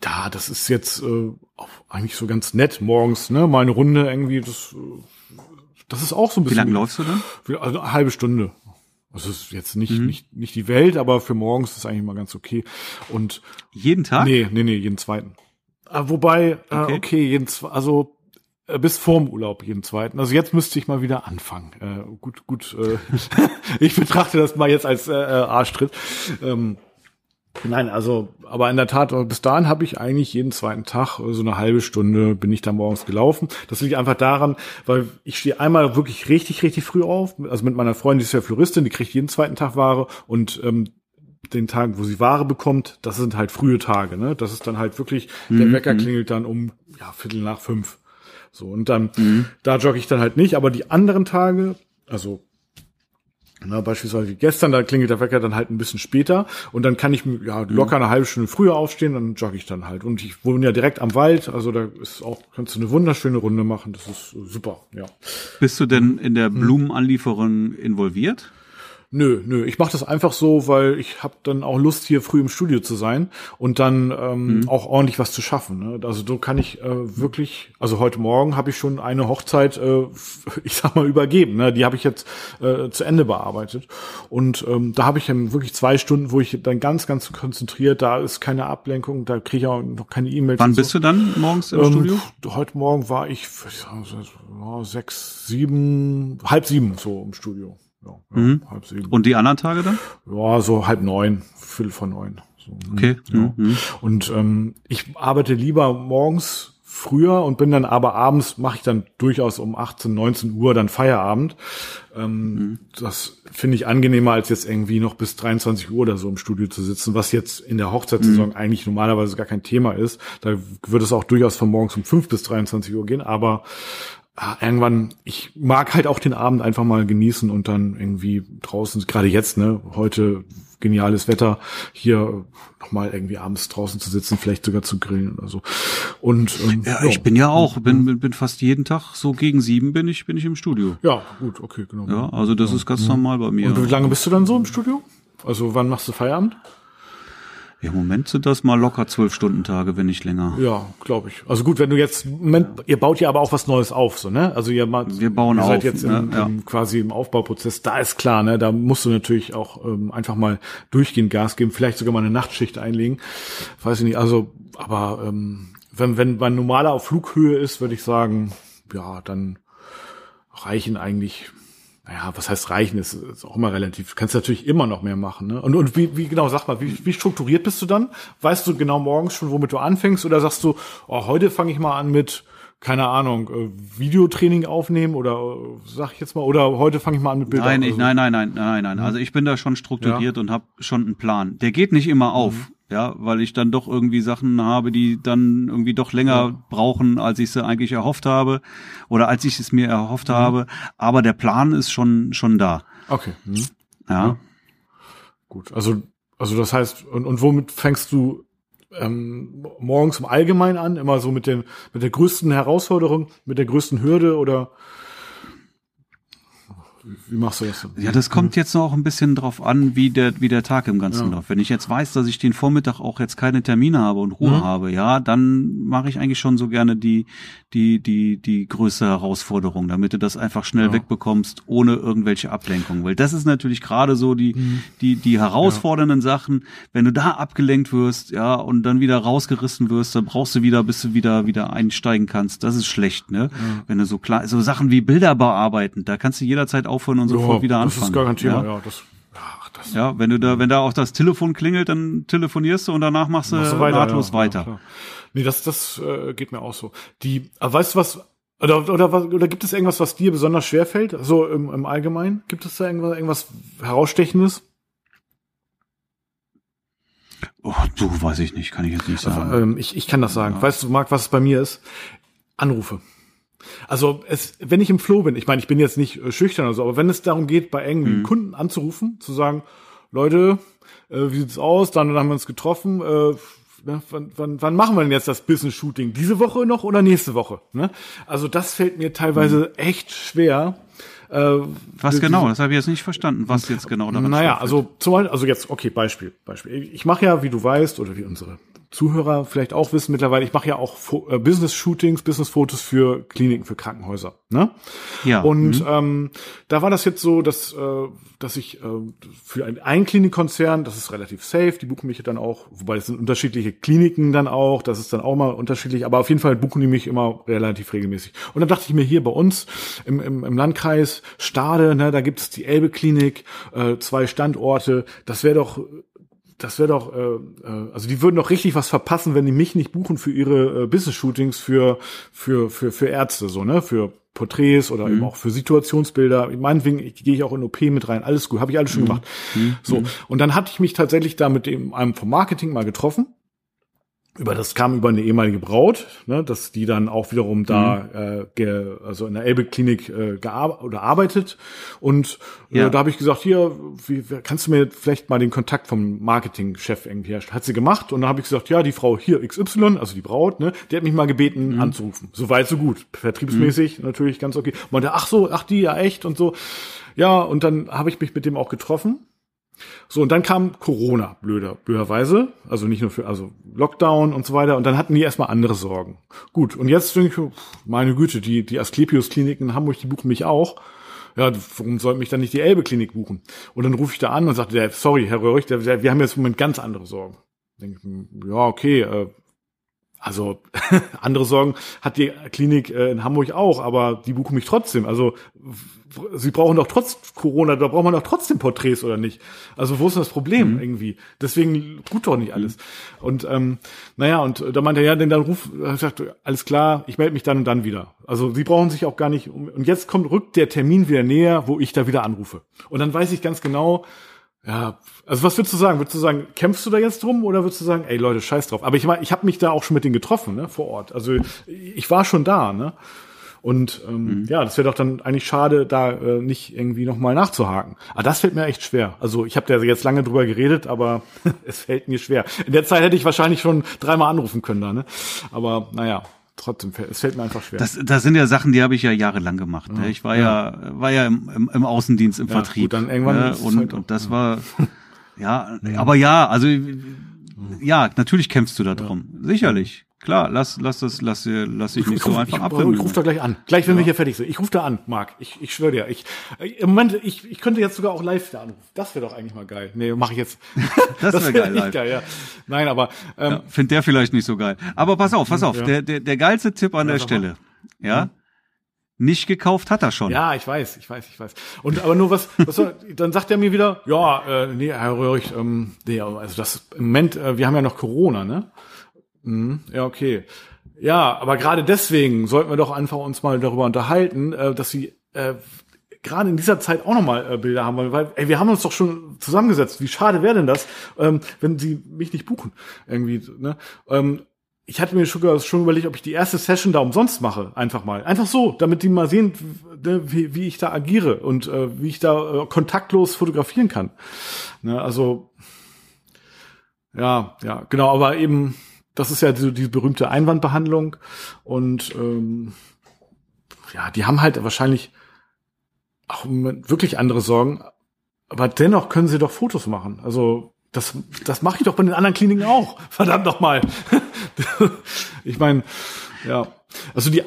da, das ist jetzt äh, auch eigentlich so ganz nett morgens, ne? Mal eine Runde irgendwie, das, äh, das ist auch so ein Wie bisschen. lange läufst du denn? Wie- Also eine halbe Stunde. Also es ist jetzt nicht, Mhm. nicht, nicht die Welt, aber für morgens ist es eigentlich mal ganz okay. Und Jeden Tag? Nee, nee, nee, jeden zweiten. Ah, wobei, okay, Okay. äh, okay jeden also äh, bis vorm Urlaub jeden zweiten. Also jetzt müsste ich mal wieder anfangen. Äh, gut, gut. Äh, ich betrachte das mal jetzt als äh, äh, Arschtritt. Ähm, nein, also, aber in der Tat, äh, bis dahin habe ich eigentlich jeden zweiten Tag so eine halbe Stunde bin ich da morgens gelaufen. Das liegt einfach daran, weil ich stehe einmal wirklich richtig, richtig früh auf. Also mit meiner Freundin, die ist ja Floristin, die kriegt jeden zweiten Tag Ware und ähm, den Tagen, wo sie Ware bekommt, das sind halt frühe Tage, ne? Das ist dann halt wirklich, der Mhm, Wecker klingelt dann um ja, Viertel nach fünf. So, und dann, da jogge ich dann halt nicht, aber die anderen Tage, also na, beispielsweise wie gestern, da klingelt der Wecker dann halt ein bisschen später und dann kann ich ja locker eine halbe Stunde früher aufstehen, dann jogge ich dann halt. Und ich wohne ja direkt am Wald, also da ist auch, kannst du eine wunderschöne Runde machen, das ist super, ja. Bist du denn in der Blumenanlieferung involviert? Nö, nö, ich mache das einfach so, weil ich habe dann auch Lust, hier früh im Studio zu sein und dann ähm, auch ordentlich was zu schaffen. Ne? Also so kann ich äh, wirklich, also heute Morgen habe ich schon eine Hochzeit, äh, ich sag mal, übergeben. Ne? Die habe ich jetzt äh, zu Ende bearbeitet. Und ähm, da habe ich dann wirklich zwei Stunden, wo ich dann ganz, ganz konzentriert, da ist keine Ablenkung, da kriege ich auch noch keine E-Mails. Wann und so. bist du dann morgens im Ähm, Studio? Heute Morgen war ich ich ja, sechs, sieben, halb sieben so im Studio. Ja, ja, halb sieben. Und die anderen Tage dann? Ja, so halb neun, viertel von neun. So. Okay. Ja. Mhm. Und ähm, ich arbeite lieber morgens früher und bin dann aber abends mache ich dann durchaus um 18, 19 Uhr dann Feierabend. Ähm, Das finde ich angenehmer, als jetzt irgendwie noch bis 23 Uhr oder so im Studio zu sitzen, was jetzt in der Hochzeitssaison eigentlich normalerweise gar kein Thema ist. Da wird es auch durchaus von morgens um 5 bis 23 Uhr gehen, aber irgendwann, ich mag halt auch den Abend einfach mal genießen und dann irgendwie draußen, gerade jetzt, ne, heute geniales Wetter, hier nochmal irgendwie abends draußen zu sitzen, vielleicht sogar zu grillen oder so. Und ähm, Ja, ich bin ja auch, bin, bin, bin fast jeden Tag so gegen sieben bin ich, bin ich im Studio. Ja, gut, okay, genau. Ja, also das ist ganz normal bei mir. Und wie lange bist du dann so im Studio? Also wann machst du Feierabend? Ja, Im Moment sind das mal locker zwölf Stunden Tage, wenn nicht länger. Ja, glaube ich. Also gut, wenn du jetzt, Moment, ihr baut ja aber auch was Neues auf, so, ne? Also ihr, macht, Wir bauen ihr seid auf, jetzt im, ne? Ja. im, quasi im Aufbauprozess. Da ist klar, ne? Da musst du natürlich auch ähm, einfach mal durchgehend Gas geben, vielleicht sogar mal eine Nachtschicht einlegen. Weiß ich nicht. Also, aber ähm, wenn wenn man normaler auf Flughöhe ist, würde ich sagen, ja, dann reichen eigentlich. Naja, was heißt reichen, ist, ist auch immer relativ. Du kannst natürlich immer noch mehr machen. Ne? Und, und wie, wie genau, sag mal, wie, wie strukturiert bist du dann? Weißt du genau morgens schon, womit du anfängst? Oder sagst du, oh, heute fange ich mal an mit, keine Ahnung, äh, Videotraining aufnehmen oder äh, sag ich jetzt mal, oder heute fange ich mal an mit Bildern? Nein, ich, also, nein, nein, nein, nein, nein. Also ich bin da schon strukturiert und habe schon einen Plan. Der geht nicht immer auf, ja, weil ich dann doch irgendwie Sachen habe, die dann irgendwie doch länger brauchen, als ich sie eigentlich erhofft habe oder als ich es mir erhofft habe. Aber der Plan ist schon schon da. Okay, hm, Ja. gut. Also, also das heißt, und, und womit fängst du ähm, morgens im Allgemeinen an? Immer so mit dem, mit der größten Herausforderung, mit der größten Hürde oder wie, machst du das? Ja, das kommt jetzt noch ein bisschen drauf an, wie der, wie der Tag im Ganzen Ja. läuft. Wenn ich jetzt weiß, dass ich den Vormittag auch jetzt keine Termine habe und Ruhe Mhm. habe, ja, dann mache ich eigentlich schon so gerne die, die, die, die größte Herausforderung, damit du das einfach schnell Ja. wegbekommst, ohne irgendwelche Ablenkungen. Weil das ist natürlich gerade so die, Mhm. die, die herausfordernden Sachen. Wenn du da abgelenkt wirst, ja, und dann wieder rausgerissen wirst, dann brauchst du wieder, bis du wieder, wieder einsteigen kannst. Das ist schlecht, ne? Wenn du so klar, so Sachen wie Bilder bearbeiten, da kannst du jederzeit aufhören und sofort Ja, wieder das anfangen. ist gar kein Thema, Ja? ja. das, ach, das Ja, wenn du da, wenn da auch das Telefon klingelt, dann telefonierst du und danach machst du machst du nahtlos ja, weiter. Ja, nee, das, das äh, geht mir auch so. Die, aber weißt du was, oder, oder, oder gibt es irgendwas, was dir besonders schwer fällt? So im, im Allgemeinen? Gibt es da irgendwas, irgendwas herausstechendes? oh, du weiß ich nicht, kann ich jetzt nicht sagen. Ähm, ich, ich kann das sagen. Weißt du, Marc, was es bei mir ist? Anrufe. Also es, wenn ich im Flow bin, ich meine, ich bin jetzt nicht äh, schüchtern oder so, aber wenn es darum geht, bei irgendwie Mhm. Kunden anzurufen, zu sagen, Leute, äh, wie sieht's aus? Dann haben wir uns getroffen. Äh, ne, wann, wann, wann machen wir denn jetzt das Business-Shooting? Diese Woche noch oder nächste Woche? Ne? Also das fällt mir teilweise echt schwer. Äh, Was genau? Das habe ich jetzt nicht verstanden, was jetzt genau daran naja, also zum Beispiel, also jetzt, okay, Beispiel, Beispiel. Ich mache ja, wie du weißt, oder wie unsere Zuhörer vielleicht auch wissen mittlerweile, ich mache ja auch Fo äh, Business-Shootings, Business-Fotos für Kliniken, für Krankenhäuser. Ne? Ja, Und ähm, da war das jetzt so, dass, äh, dass ich äh, für ein, ein Klinikkonzern, das ist relativ safe, die buchen mich dann auch, wobei es sind unterschiedliche Kliniken dann auch, das ist dann auch mal unterschiedlich, aber auf jeden Fall buchen die mich immer relativ regelmäßig. Und dann dachte ich mir hier bei uns im, im, im Landkreis Stade, ne, da gibt es die Elbe-Klinik, äh, zwei Standorte, das wäre doch das wäre doch, äh, äh, also die würden doch richtig was verpassen, wenn die mich nicht buchen für ihre äh, Business-Shootings für, für, für, für Ärzte, so, ne? Für Porträts oder eben auch für Situationsbilder. Meinetwegen ich, gehe ich auch in OP mit rein. Alles gut, habe ich alles schon gemacht. So und dann hatte ich mich tatsächlich da mit dem einem vom Marketing mal getroffen über das kam über eine ehemalige Braut, ne, dass die dann auch wiederum da äh, ge, also in der Elbe Klinik äh, gearbeitet oder arbeitet. Und äh, Ja. da habe ich gesagt hier wie, kannst du mir vielleicht mal den Kontakt vom Marketingchef irgendwie herstellen hat sie gemacht. Und dann habe ich gesagt ja die Frau hier XY also die Braut ne die hat mich mal gebeten anzurufen. So weit so gut. Vertriebsmäßig natürlich ganz okay. Meinte ach so ach die ja echt und so. Ja und dann habe ich mich mit dem auch getroffen so, und dann kam Corona, blöder, blöderweise. Also nicht nur für, also Lockdown und so weiter. Und dann hatten die erstmal andere Sorgen. Gut, und jetzt denke ich, meine Güte, die, die Asklepios-Kliniken in Hamburg, die buchen mich auch. Ja, warum sollte mich dann nicht die Elbe-Klinik buchen? Und dann rufe ich da an und sagte, der, sorry, Herr Röhrig, wir haben jetzt im Moment ganz andere Sorgen. Denke ja, okay, äh, also andere Sorgen hat die Klinik äh, in Hamburg auch, aber die buchen mich trotzdem. Also sie brauchen doch trotz Corona, da braucht man doch trotzdem Porträts oder nicht. Also wo ist das Problem irgendwie? Deswegen gut doch nicht alles. Und ähm, naja, und da meinte er, ja, denn dann ruf, er sagte, alles klar, ich melde mich dann und dann wieder. Also sie brauchen sich auch gar nicht um. Und jetzt kommt rückt der Termin wieder näher, wo ich da wieder anrufe. Und dann weiß ich ganz genau, ja, also was würdest du sagen? Würdest du sagen, kämpfst du da jetzt drum oder würdest du sagen, ey Leute, scheiß drauf? Aber ich war, ich habe mich da auch schon mit denen getroffen, ne, vor Ort. Also ich war schon da, ne? Und ähm, ja, das wäre doch dann eigentlich schade, da äh, nicht irgendwie nochmal nachzuhaken. Aber das fällt mir echt schwer. Also ich habe da jetzt lange drüber geredet, aber es fällt mir schwer. In der Zeit hätte ich wahrscheinlich schon dreimal anrufen können da, ne? Aber naja, trotzdem, es fällt mir einfach schwer. Das, das sind ja Sachen, die habe ich ja jahrelang gemacht. Ne? Ich war ja, war ja im, im, im Außendienst, im Ja, Vertrieb. gut, dann irgendwann ne? und, halt und das war, ja, aber ja, also ja, natürlich kämpfst du da drum. Sicherlich. Klar, lass, lass das, lass, lass dich nicht so einfach ich, abwimmeln. Ich rufe da gleich an. Gleich, wenn wir hier fertig sind. Ich rufe da an, Marc. Ich, ich schwöre dir. Ich, äh, Im Moment, ich, ich könnte jetzt sogar auch live da anrufen. Das wäre doch eigentlich mal geil. Nee, mache ich jetzt. Das wär wär geil, live. geil, ja. Nein, aber ähm, Ja, Find der vielleicht nicht so geil. Aber pass auf, pass auf. Ja. Der, der, der geilste Tipp an der sag mal. Stelle. Ja. Nicht gekauft hat er schon. Ja, ich weiß, ich weiß, ich weiß. Und aber nur was, was soll, dann sagt er mir wieder, ja, äh, nee, Herr Röhrig, ähm, nee, also das im Moment, äh, wir haben ja noch Corona, ne? Mhm, ja, okay. Ja, aber gerade deswegen sollten wir doch einfach uns mal darüber unterhalten, äh, dass sie äh, gerade in dieser Zeit auch nochmal äh, Bilder haben wollen, weil ey, wir haben uns doch schon zusammengesetzt. Wie schade wäre denn das, ähm, wenn sie mich nicht buchen? Irgendwie, ne? Ähm, ich hatte mir schon, überlegt, ob ich die erste Session da umsonst mache, einfach mal. Einfach so, damit die mal sehen, ne, wie, wie ich da agiere und äh, wie ich da äh, kontaktlos fotografieren kann. Ne, also, ja, ja, genau, aber eben, das ist ja so die berühmte Einwandbehandlung und ähm, ja, die haben halt wahrscheinlich auch wirklich andere Sorgen, aber dennoch können sie doch Fotos machen. Also das, das mache ich doch bei den anderen Kliniken auch. Verdammt noch mal. ich meine, ja. Also die,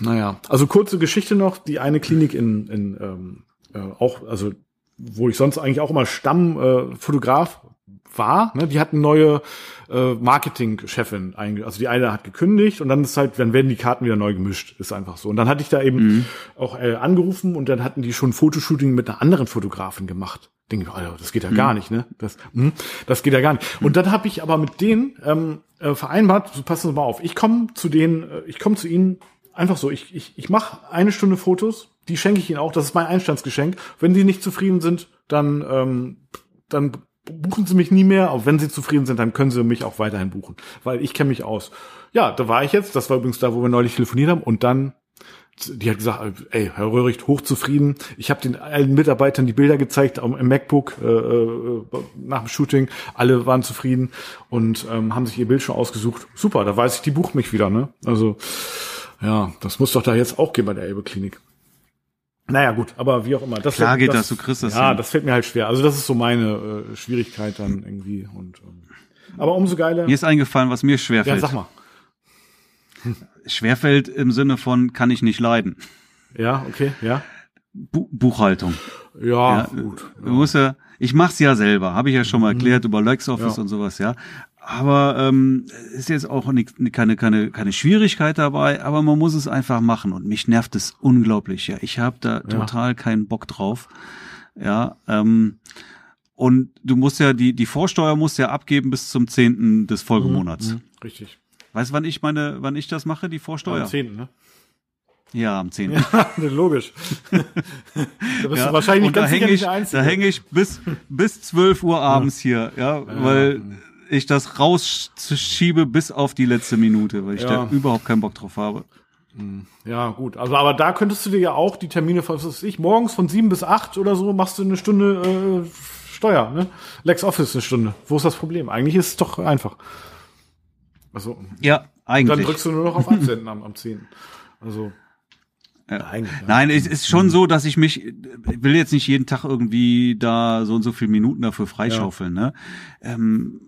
naja, also kurze Geschichte noch. Die eine Klinik in, in ähm, äh, auch, also wo ich sonst eigentlich auch immer Stammfotograf äh, war, ne, die hatten neue äh, Marketingchefin also die eine hat gekündigt und dann ist halt dann werden die Karten wieder neu gemischt ist einfach so. Und dann hatte ich da eben auch äh, angerufen und dann hatten die schon Fotoshooting mit einer anderen Fotografin gemacht. Denke ich Alter, das geht ja gar nicht ne? Das hm, das geht ja gar nicht. Und dann habe ich aber mit denen ähm, äh, vereinbart so passen Sie mal auf ich komme zu denen äh, ich komme zu ihnen einfach so ich ich ich mache eine Stunde Fotos die schenke ich ihnen auch das ist mein Einstandsgeschenk. Wenn die nicht zufrieden sind dann ähm, dann buchen Sie mich nie mehr, auch wenn Sie zufrieden sind, dann können Sie mich auch weiterhin buchen, weil ich kenne mich aus. Ja, da war ich jetzt, das war übrigens da, wo wir neulich telefoniert haben und dann die hat gesagt, ey, Herr Röhricht, hochzufrieden. Ich habe den allen Mitarbeitern die Bilder gezeigt im MacBook äh, äh, nach dem Shooting. Alle waren zufrieden und ähm, haben sich ihr Bild schon ausgesucht. Super, da weiß ich, die bucht mich wieder. Ne? Also ja, das muss doch da jetzt auch gehen bei der Elbe Klinik. Naja, gut, aber wie auch immer. Das Klar geht das, du kriegst das Ja, hin. das fällt mir halt schwer. Also das ist so meine äh, Schwierigkeit dann irgendwie. Und ähm, aber umso geiler. Mir ist eingefallen, was mir Ja, schwerfällt. sag mal. Schwerfällt im Sinne von kann ich nicht leiden. Ja, okay, ja. Bu Buchhaltung. Ja, Ja, gut. Du musst ja, ich mach's ja selber, habe ich ja schon mal erklärt über LexOffice Mhm. Ja. und sowas, ja. Aber ähm, ist jetzt auch nicht, keine, keine, keine Schwierigkeit dabei, aber man muss es einfach machen und mich nervt es unglaublich. Ja, ich habe da total keinen Bock drauf. Ja, ähm, und du musst ja die die Vorsteuer musst ja abgeben bis zum 10. des Folgemonats. Mhm, Richtig. Weißt du, wann ich meine, wann ich das mache, die Vorsteuer? Am 10., ne? Ja, am 10. Logisch. da bist Ja, du wahrscheinlich und da ganz hänge nicht ich, da häng ich bis, bis 12 Uhr abends hier, ja, weil ich das rausschiebe bis auf die letzte Minute, weil ich Ja. da überhaupt keinen Bock drauf habe. Ja, gut. Also, aber da könntest du dir ja auch die Termine, was weiß ich, morgens von sieben bis acht oder so machst du eine Stunde äh, Steuer, ne? LexOffice eine Stunde. Wo ist das Problem? Eigentlich ist es doch einfach. Also, Ja, dann eigentlich. drückst du nur noch auf Absenden am, am 10. Also, Ja. eigentlich. Ja. Nein, es ist schon so, dass ich mich, ich will jetzt nicht jeden Tag irgendwie da so und so viele Minuten dafür freischaufeln, ne? Ähm,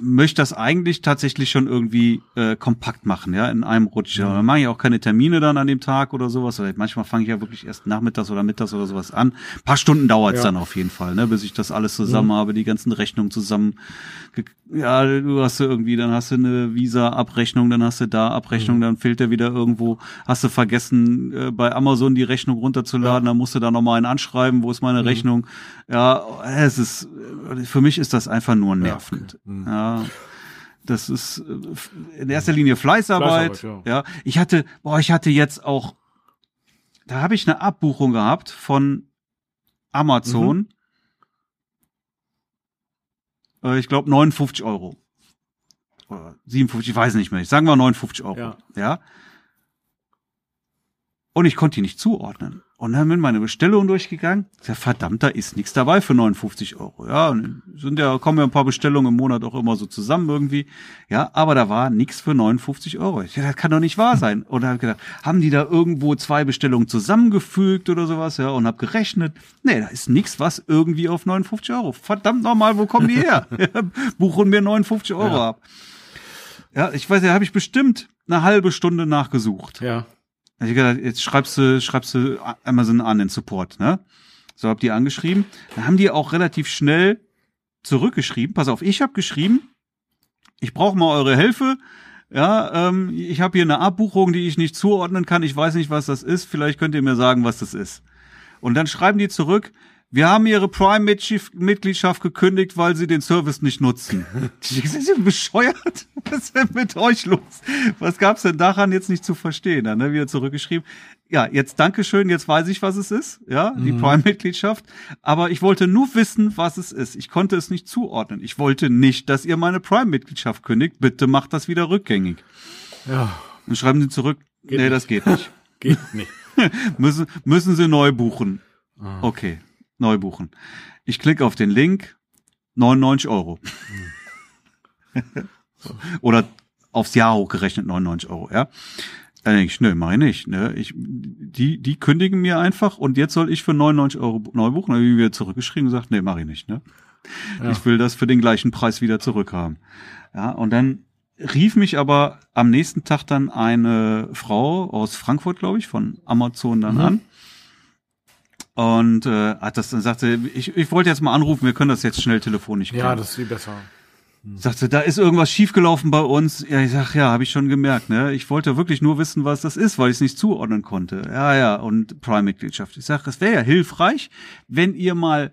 möchte das eigentlich tatsächlich schon irgendwie äh, kompakt machen, ja, in einem Rutsch. Ja. Dann mache ich auch keine Termine dann an dem Tag oder sowas. Oder manchmal fange ich ja wirklich erst nachmittags oder mittags oder sowas an. Ein paar Stunden dauert's Ja. dann auf jeden Fall, ne, bis ich das alles zusammen habe, die ganzen Rechnungen zusammen. Ja, du hast du irgendwie, dann hast du eine Visa-Abrechnung, dann hast du da Abrechnung, dann fehlt der wieder irgendwo. Hast du vergessen, äh, bei Amazon die Rechnung runterzuladen, dann musst du da nochmal einen anschreiben, wo ist meine Rechnung? Ja, es ist, äh, für mich ist das einfach nur nervend. Ja. Das ist äh, in erster Linie Fleißarbeit. Fleißarbeit, ja. ich hatte, boah, ich hatte jetzt auch, da habe ich eine Abbuchung gehabt von Amazon. Äh, Ich glaube 59 Euro. Oder 57, ich weiß nicht mehr. Ich sagen wir 59 Euro. Ja. ja. Und ich konnte die nicht zuordnen. Und dann bin meine Bestellung durchgegangen. Ich sag, verdammt, da ist nichts dabei für 59 Euro. Ja, und sind ja, kommen ja ein paar Bestellungen im Monat auch immer so zusammen irgendwie. Ja, aber da war nichts für 59 Euro. Ich dachte, das kann doch nicht wahr sein. Und dann habe ich gedacht, haben die da irgendwo zwei Bestellungen zusammengefügt oder sowas? Ja, und habe gerechnet. Nee, da ist nichts, was irgendwie auf 59 Euro. Verdammt nochmal, wo kommen die her? Buchen mir 59 Euro Ja. ab. Ja, ich weiß, da habe ich bestimmt eine halbe Stunde nachgesucht. Ja. Also ich gedacht, jetzt schreibst du, schreibst du Amazon an den Support, ne? So hab die angeschrieben. Dann haben die auch relativ schnell zurückgeschrieben. Pass auf, ich habe geschrieben, ich brauche mal eure Hilfe. Ja, ähm, ich habe hier eine Abbuchung, die ich nicht zuordnen kann. Ich weiß nicht, was das ist. Vielleicht könnt ihr mir sagen, was das ist. Und dann schreiben die zurück, wir haben ihre Prime-Mitgliedschaft gekündigt, weil sie den Service nicht nutzen. Sind Sie bescheuert? Was ist denn mit euch los? Was gab's denn daran jetzt nicht zu verstehen? Dann ne, wieder zurückgeschrieben. Ja, jetzt Dankeschön, jetzt weiß ich, was es ist. Ja, die Prime-Mitgliedschaft. Aber ich wollte nur wissen, was es ist. Ich konnte es nicht zuordnen. Ich wollte nicht, dass ihr meine Prime-Mitgliedschaft kündigt. Bitte macht das wieder rückgängig. Ja. Dann schreiben sie zurück, Geht nee, nicht. das geht nicht. Geht nicht. müssen, müssen Sie neu buchen. Okay, neu buchen. Ich klicke auf den Link, 99 Euro. Oder aufs Jahr hochgerechnet 99 Euro, ja. Dann denke ich, nö, mach ich nicht. Ne? Ich, die, die kündigen mir einfach und jetzt soll ich für 99 Euro neu buchen. Dann habe ich wieder zurückgeschrieben und gesagt, nee, mach ich nicht. Ne? Ich will das für den gleichen Preis wieder zurückhaben. Ja, und dann rief mich aber am nächsten Tag dann eine Frau aus Frankfurt, glaube ich, von Amazon dann an. Und äh, hat das dann sagte, ich, ich wollte jetzt mal anrufen, wir können das jetzt schnell telefonisch klären. Ja, das ist viel besser. Sagte, da ist irgendwas schiefgelaufen bei uns. Ja, ich sag, ja, habe ich schon gemerkt. Ne? Ich wollte wirklich nur wissen, was das ist, weil ich es nicht zuordnen konnte. Ja, ja, und Prime-Mitgliedschaft. Ich sag, es wäre ja hilfreich, wenn ihr mal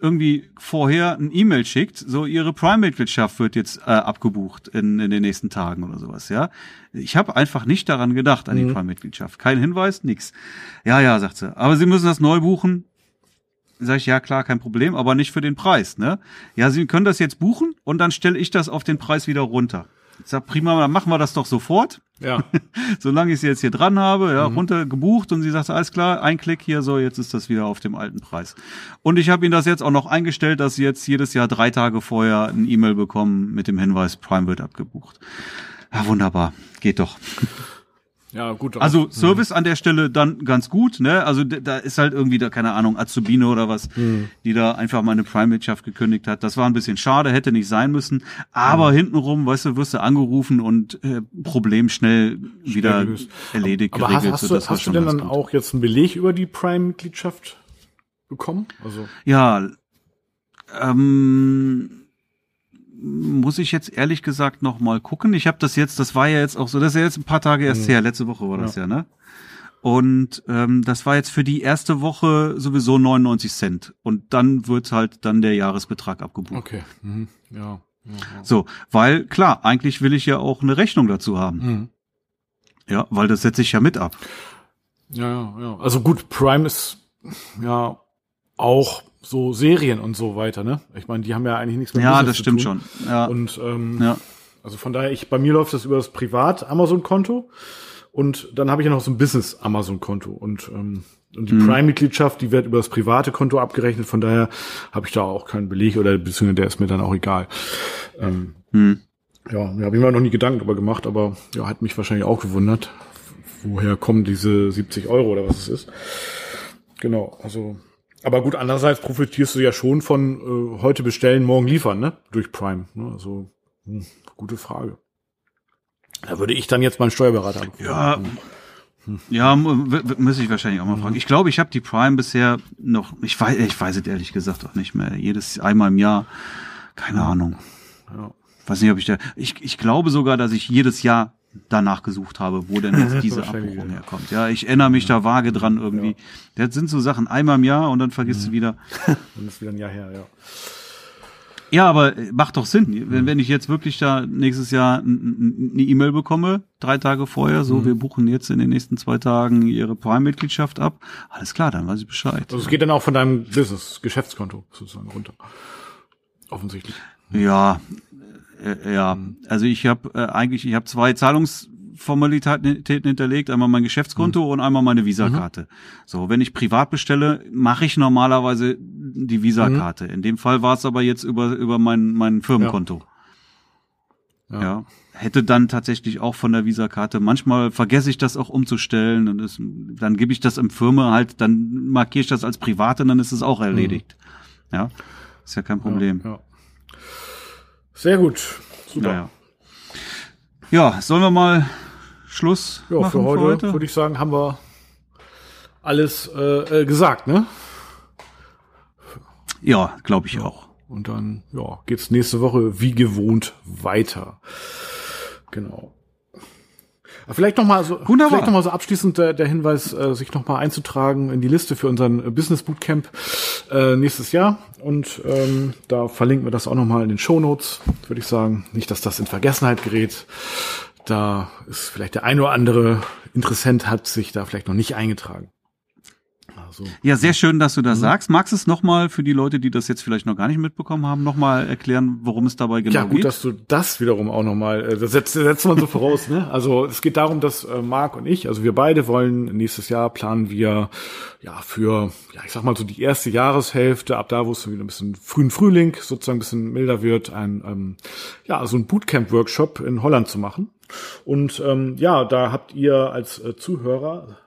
irgendwie vorher ein E-Mail schickt, so ihre Prime-Mitgliedschaft wird jetzt äh, abgebucht in, in den nächsten Tagen oder sowas, ja. Ich habe einfach nicht daran gedacht, an die Prime-Mitgliedschaft. Kein Hinweis, nix. Ja, ja, sagt sie. Aber Sie müssen das neu buchen. Sag ich, ja klar, kein Problem, aber nicht für den Preis, ne? Ja, Sie können das jetzt buchen und dann stelle ich das auf den Preis wieder runter. Ich sag, prima, dann machen wir das doch sofort. Ja. Solange ich sie jetzt hier dran habe, ja, runter gebucht und sie sagt, alles klar, ein Klick hier, so, jetzt ist das wieder auf dem alten Preis. Und ich habe ihnen das jetzt auch noch eingestellt, dass sie jetzt jedes Jahr drei Tage vorher ein E-Mail bekommen mit dem Hinweis, Prime wird abgebucht. Ja, wunderbar, geht doch. Ja, gut. Also Service an der Stelle dann ganz gut, ne? Also da ist halt irgendwie da keine Ahnung Azubine oder was, die da einfach mal eine Prime-Mitgliedschaft gekündigt hat. Das war ein bisschen schade, hätte nicht sein müssen. Aber hintenrum, weißt du, wirst du angerufen und äh, Problem schnell wieder gelöst. erledigt, aber hast, geregelt. hast so, du, hast du denn dann gut. auch jetzt einen Beleg über die Prime-Mitgliedschaft bekommen? Also, Ja, ähm, muss ich jetzt ehrlich gesagt noch mal gucken. Ich habe das jetzt, das war ja jetzt auch so, das ist ja jetzt ein paar Tage erst her, letzte Woche war das ja, ne? Und ähm, das war jetzt für die erste Woche sowieso 99 Cent. Und dann wird halt dann der Jahresbetrag abgebucht. okay. Mhm. Ja. ja, ja. So, weil klar, eigentlich will ich ja auch eine Rechnung dazu haben. Mhm. Ja, weil das setze ich ja mit ab. Ja, ja, ja. Also gut, Prime ist ja auch so Serien und so weiter, ne? Ich meine, die haben ja eigentlich nichts mit Ja, das stimmt schon. Ja. Und ähm, ja. also von daher, ich bei mir läuft das über das Privat Amazon Konto und dann habe ich ja noch so ein Business Amazon Konto und ähm, und die mhm. Prime-Mitgliedschaft, die wird über das private Konto abgerechnet, von daher habe ich da auch keinen Beleg oder beziehungsweise der ist mir dann auch egal. Ähm, mhm. Ja, da habe ich mir noch nie Gedanken darüber gemacht, aber ja, hat mich wahrscheinlich auch gewundert, woher kommen diese 70 Euro oder was es ist. Genau, also aber gut, andererseits profitierst du ja schon von äh, heute bestellen, morgen liefern, ne? Durch Prime. Ne? Also hm, gute Frage. Da würde ich dann jetzt meinen Steuerberater anrufen. Ja, hm. ja, muss ich wahrscheinlich auch mal fragen. Ich glaube, ich habe die Prime bisher noch, ich weiß, ich weiß es ehrlich gesagt auch nicht mehr. Jedes einmal im Jahr, keine Ahnung. Ja. Weiß nicht, ob ich da. Ich, ich glaube sogar, dass ich jedes Jahr danach gesucht habe, wo denn jetzt diese Abbuchung herkommt. Ja, ich erinnere mich da vage dran irgendwie. Ja. Das sind so Sachen einmal im Jahr und dann vergisst mhm. du wieder. Dann ist wieder ein Jahr her, ja. Ja, aber äh, macht doch Sinn. Wenn, wenn ich jetzt wirklich da nächstes Jahr eine E-Mail bekomme, drei Tage vorher, so, mhm. wir buchen jetzt in den nächsten zwei Tagen Ihre Prime-Mitgliedschaft ab, alles klar, dann weiß ich Bescheid. Also es geht dann auch von deinem Business, Geschäftskonto sozusagen runter. Offensichtlich. Ja, äh, ja, also ich habe äh, eigentlich, ich habe zwei Zahlungsformalitäten hinterlegt, einmal mein Geschäftskonto mhm. und einmal meine Visakarte. Mhm. So, wenn ich privat bestelle, mache ich normalerweise die Visakarte. Mhm. In dem Fall war es aber jetzt über über mein mein Firmenkonto. Ja. ja. ja. Hätte dann tatsächlich auch von der Visakarte. Manchmal vergesse ich das auch umzustellen und es, dann gebe ich das im Firma halt, dann markiere ich das als privat und dann ist es auch erledigt. Mhm. Ja, ist ja kein Problem. Ja, ja. Sehr gut. Super. Naja. Ja, sollen wir mal Schluss ja, machen für heute, für heute? würde ich sagen, haben wir alles äh, äh, gesagt, ne? Ja, glaube ich ja. auch. Und dann ja, geht's nächste Woche wie gewohnt weiter. Genau. Vielleicht noch mal so, Wunderbar. vielleicht noch mal so abschließend der, der Hinweis, äh, sich noch mal einzutragen in die Liste für unseren Business Bootcamp äh, nächstes Jahr. Und ähm, da verlinken wir das auch noch mal in den Show Notes, würde ich sagen. Nicht, dass das in Vergessenheit gerät. Da ist vielleicht der ein oder andere Interessent hat sich da vielleicht noch nicht eingetragen. So. Ja, sehr schön, dass du das mhm. sagst. Magst du es nochmal für die Leute, die das jetzt vielleicht noch gar nicht mitbekommen haben, nochmal erklären, worum es dabei genau geht? Ja, gut, geht? dass du das wiederum auch nochmal, äh, das setzt, setzt man so voraus, ne? Also es geht darum, dass äh, Marc und ich, also wir beide wollen nächstes Jahr planen wir ja für, ja, ich sag mal so die erste Jahreshälfte, ab da, wo es wieder ein bisschen frühen Frühling sozusagen ein bisschen milder wird, ein ähm, ja, so ein Bootcamp-Workshop in Holland zu machen. Und ähm, ja, da habt ihr als äh, Zuhörer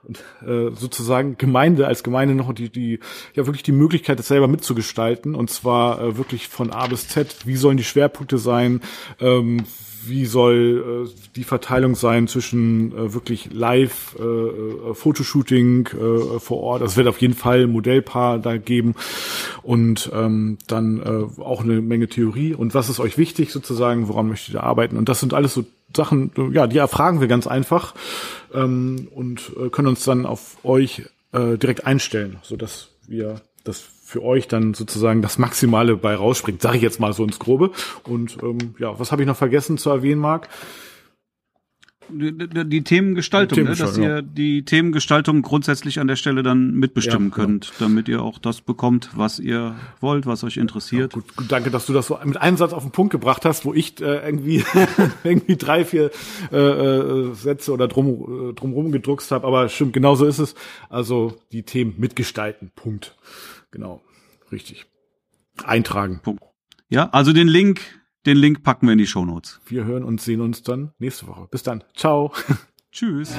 äh, sozusagen Gemeinde als Gemeinde noch die die ja wirklich die Möglichkeit, das selber mitzugestalten und zwar äh, wirklich von A bis Z. Wie sollen die Schwerpunkte sein? Ähm, wie soll äh, die Verteilung sein zwischen äh, wirklich Live, äh, äh, Fotoshooting äh, vor Ort. Es wird auf jeden Fall ein Modellpaar da geben und ähm, dann äh, auch eine Menge Theorie. Und was ist euch wichtig sozusagen? Woran möchtet ihr arbeiten? Und das sind alles so Sachen, ja, die erfragen wir ganz einfach ähm, und äh, können uns dann auf euch äh, direkt einstellen, so dass wir das für euch dann sozusagen das Maximale bei rausspringt, sage ich jetzt mal so ins Grobe. Und ähm, ja, was habe ich noch vergessen zu erwähnen, Marc? Die, die Themengestaltung, die ne? dass ihr die Themengestaltung grundsätzlich an der Stelle dann mitbestimmen ja, könnt, genau. damit ihr auch das bekommt, was ihr wollt, was euch interessiert. Ja, gut, gut, danke, dass du das so mit einem Satz auf den Punkt gebracht hast, wo ich äh, irgendwie irgendwie drei, vier äh, äh, Sätze oder drum äh, drumrum gedruckst habe, aber stimmt, genau so ist es. Also die Themen mitgestalten. Punkt. Genau, richtig. Eintragen. Punkt. Ja, also den Link den Link packen wir in die Show Notes. Wir hören und sehen uns dann nächste Woche. Bis dann. Ciao. Tschüss.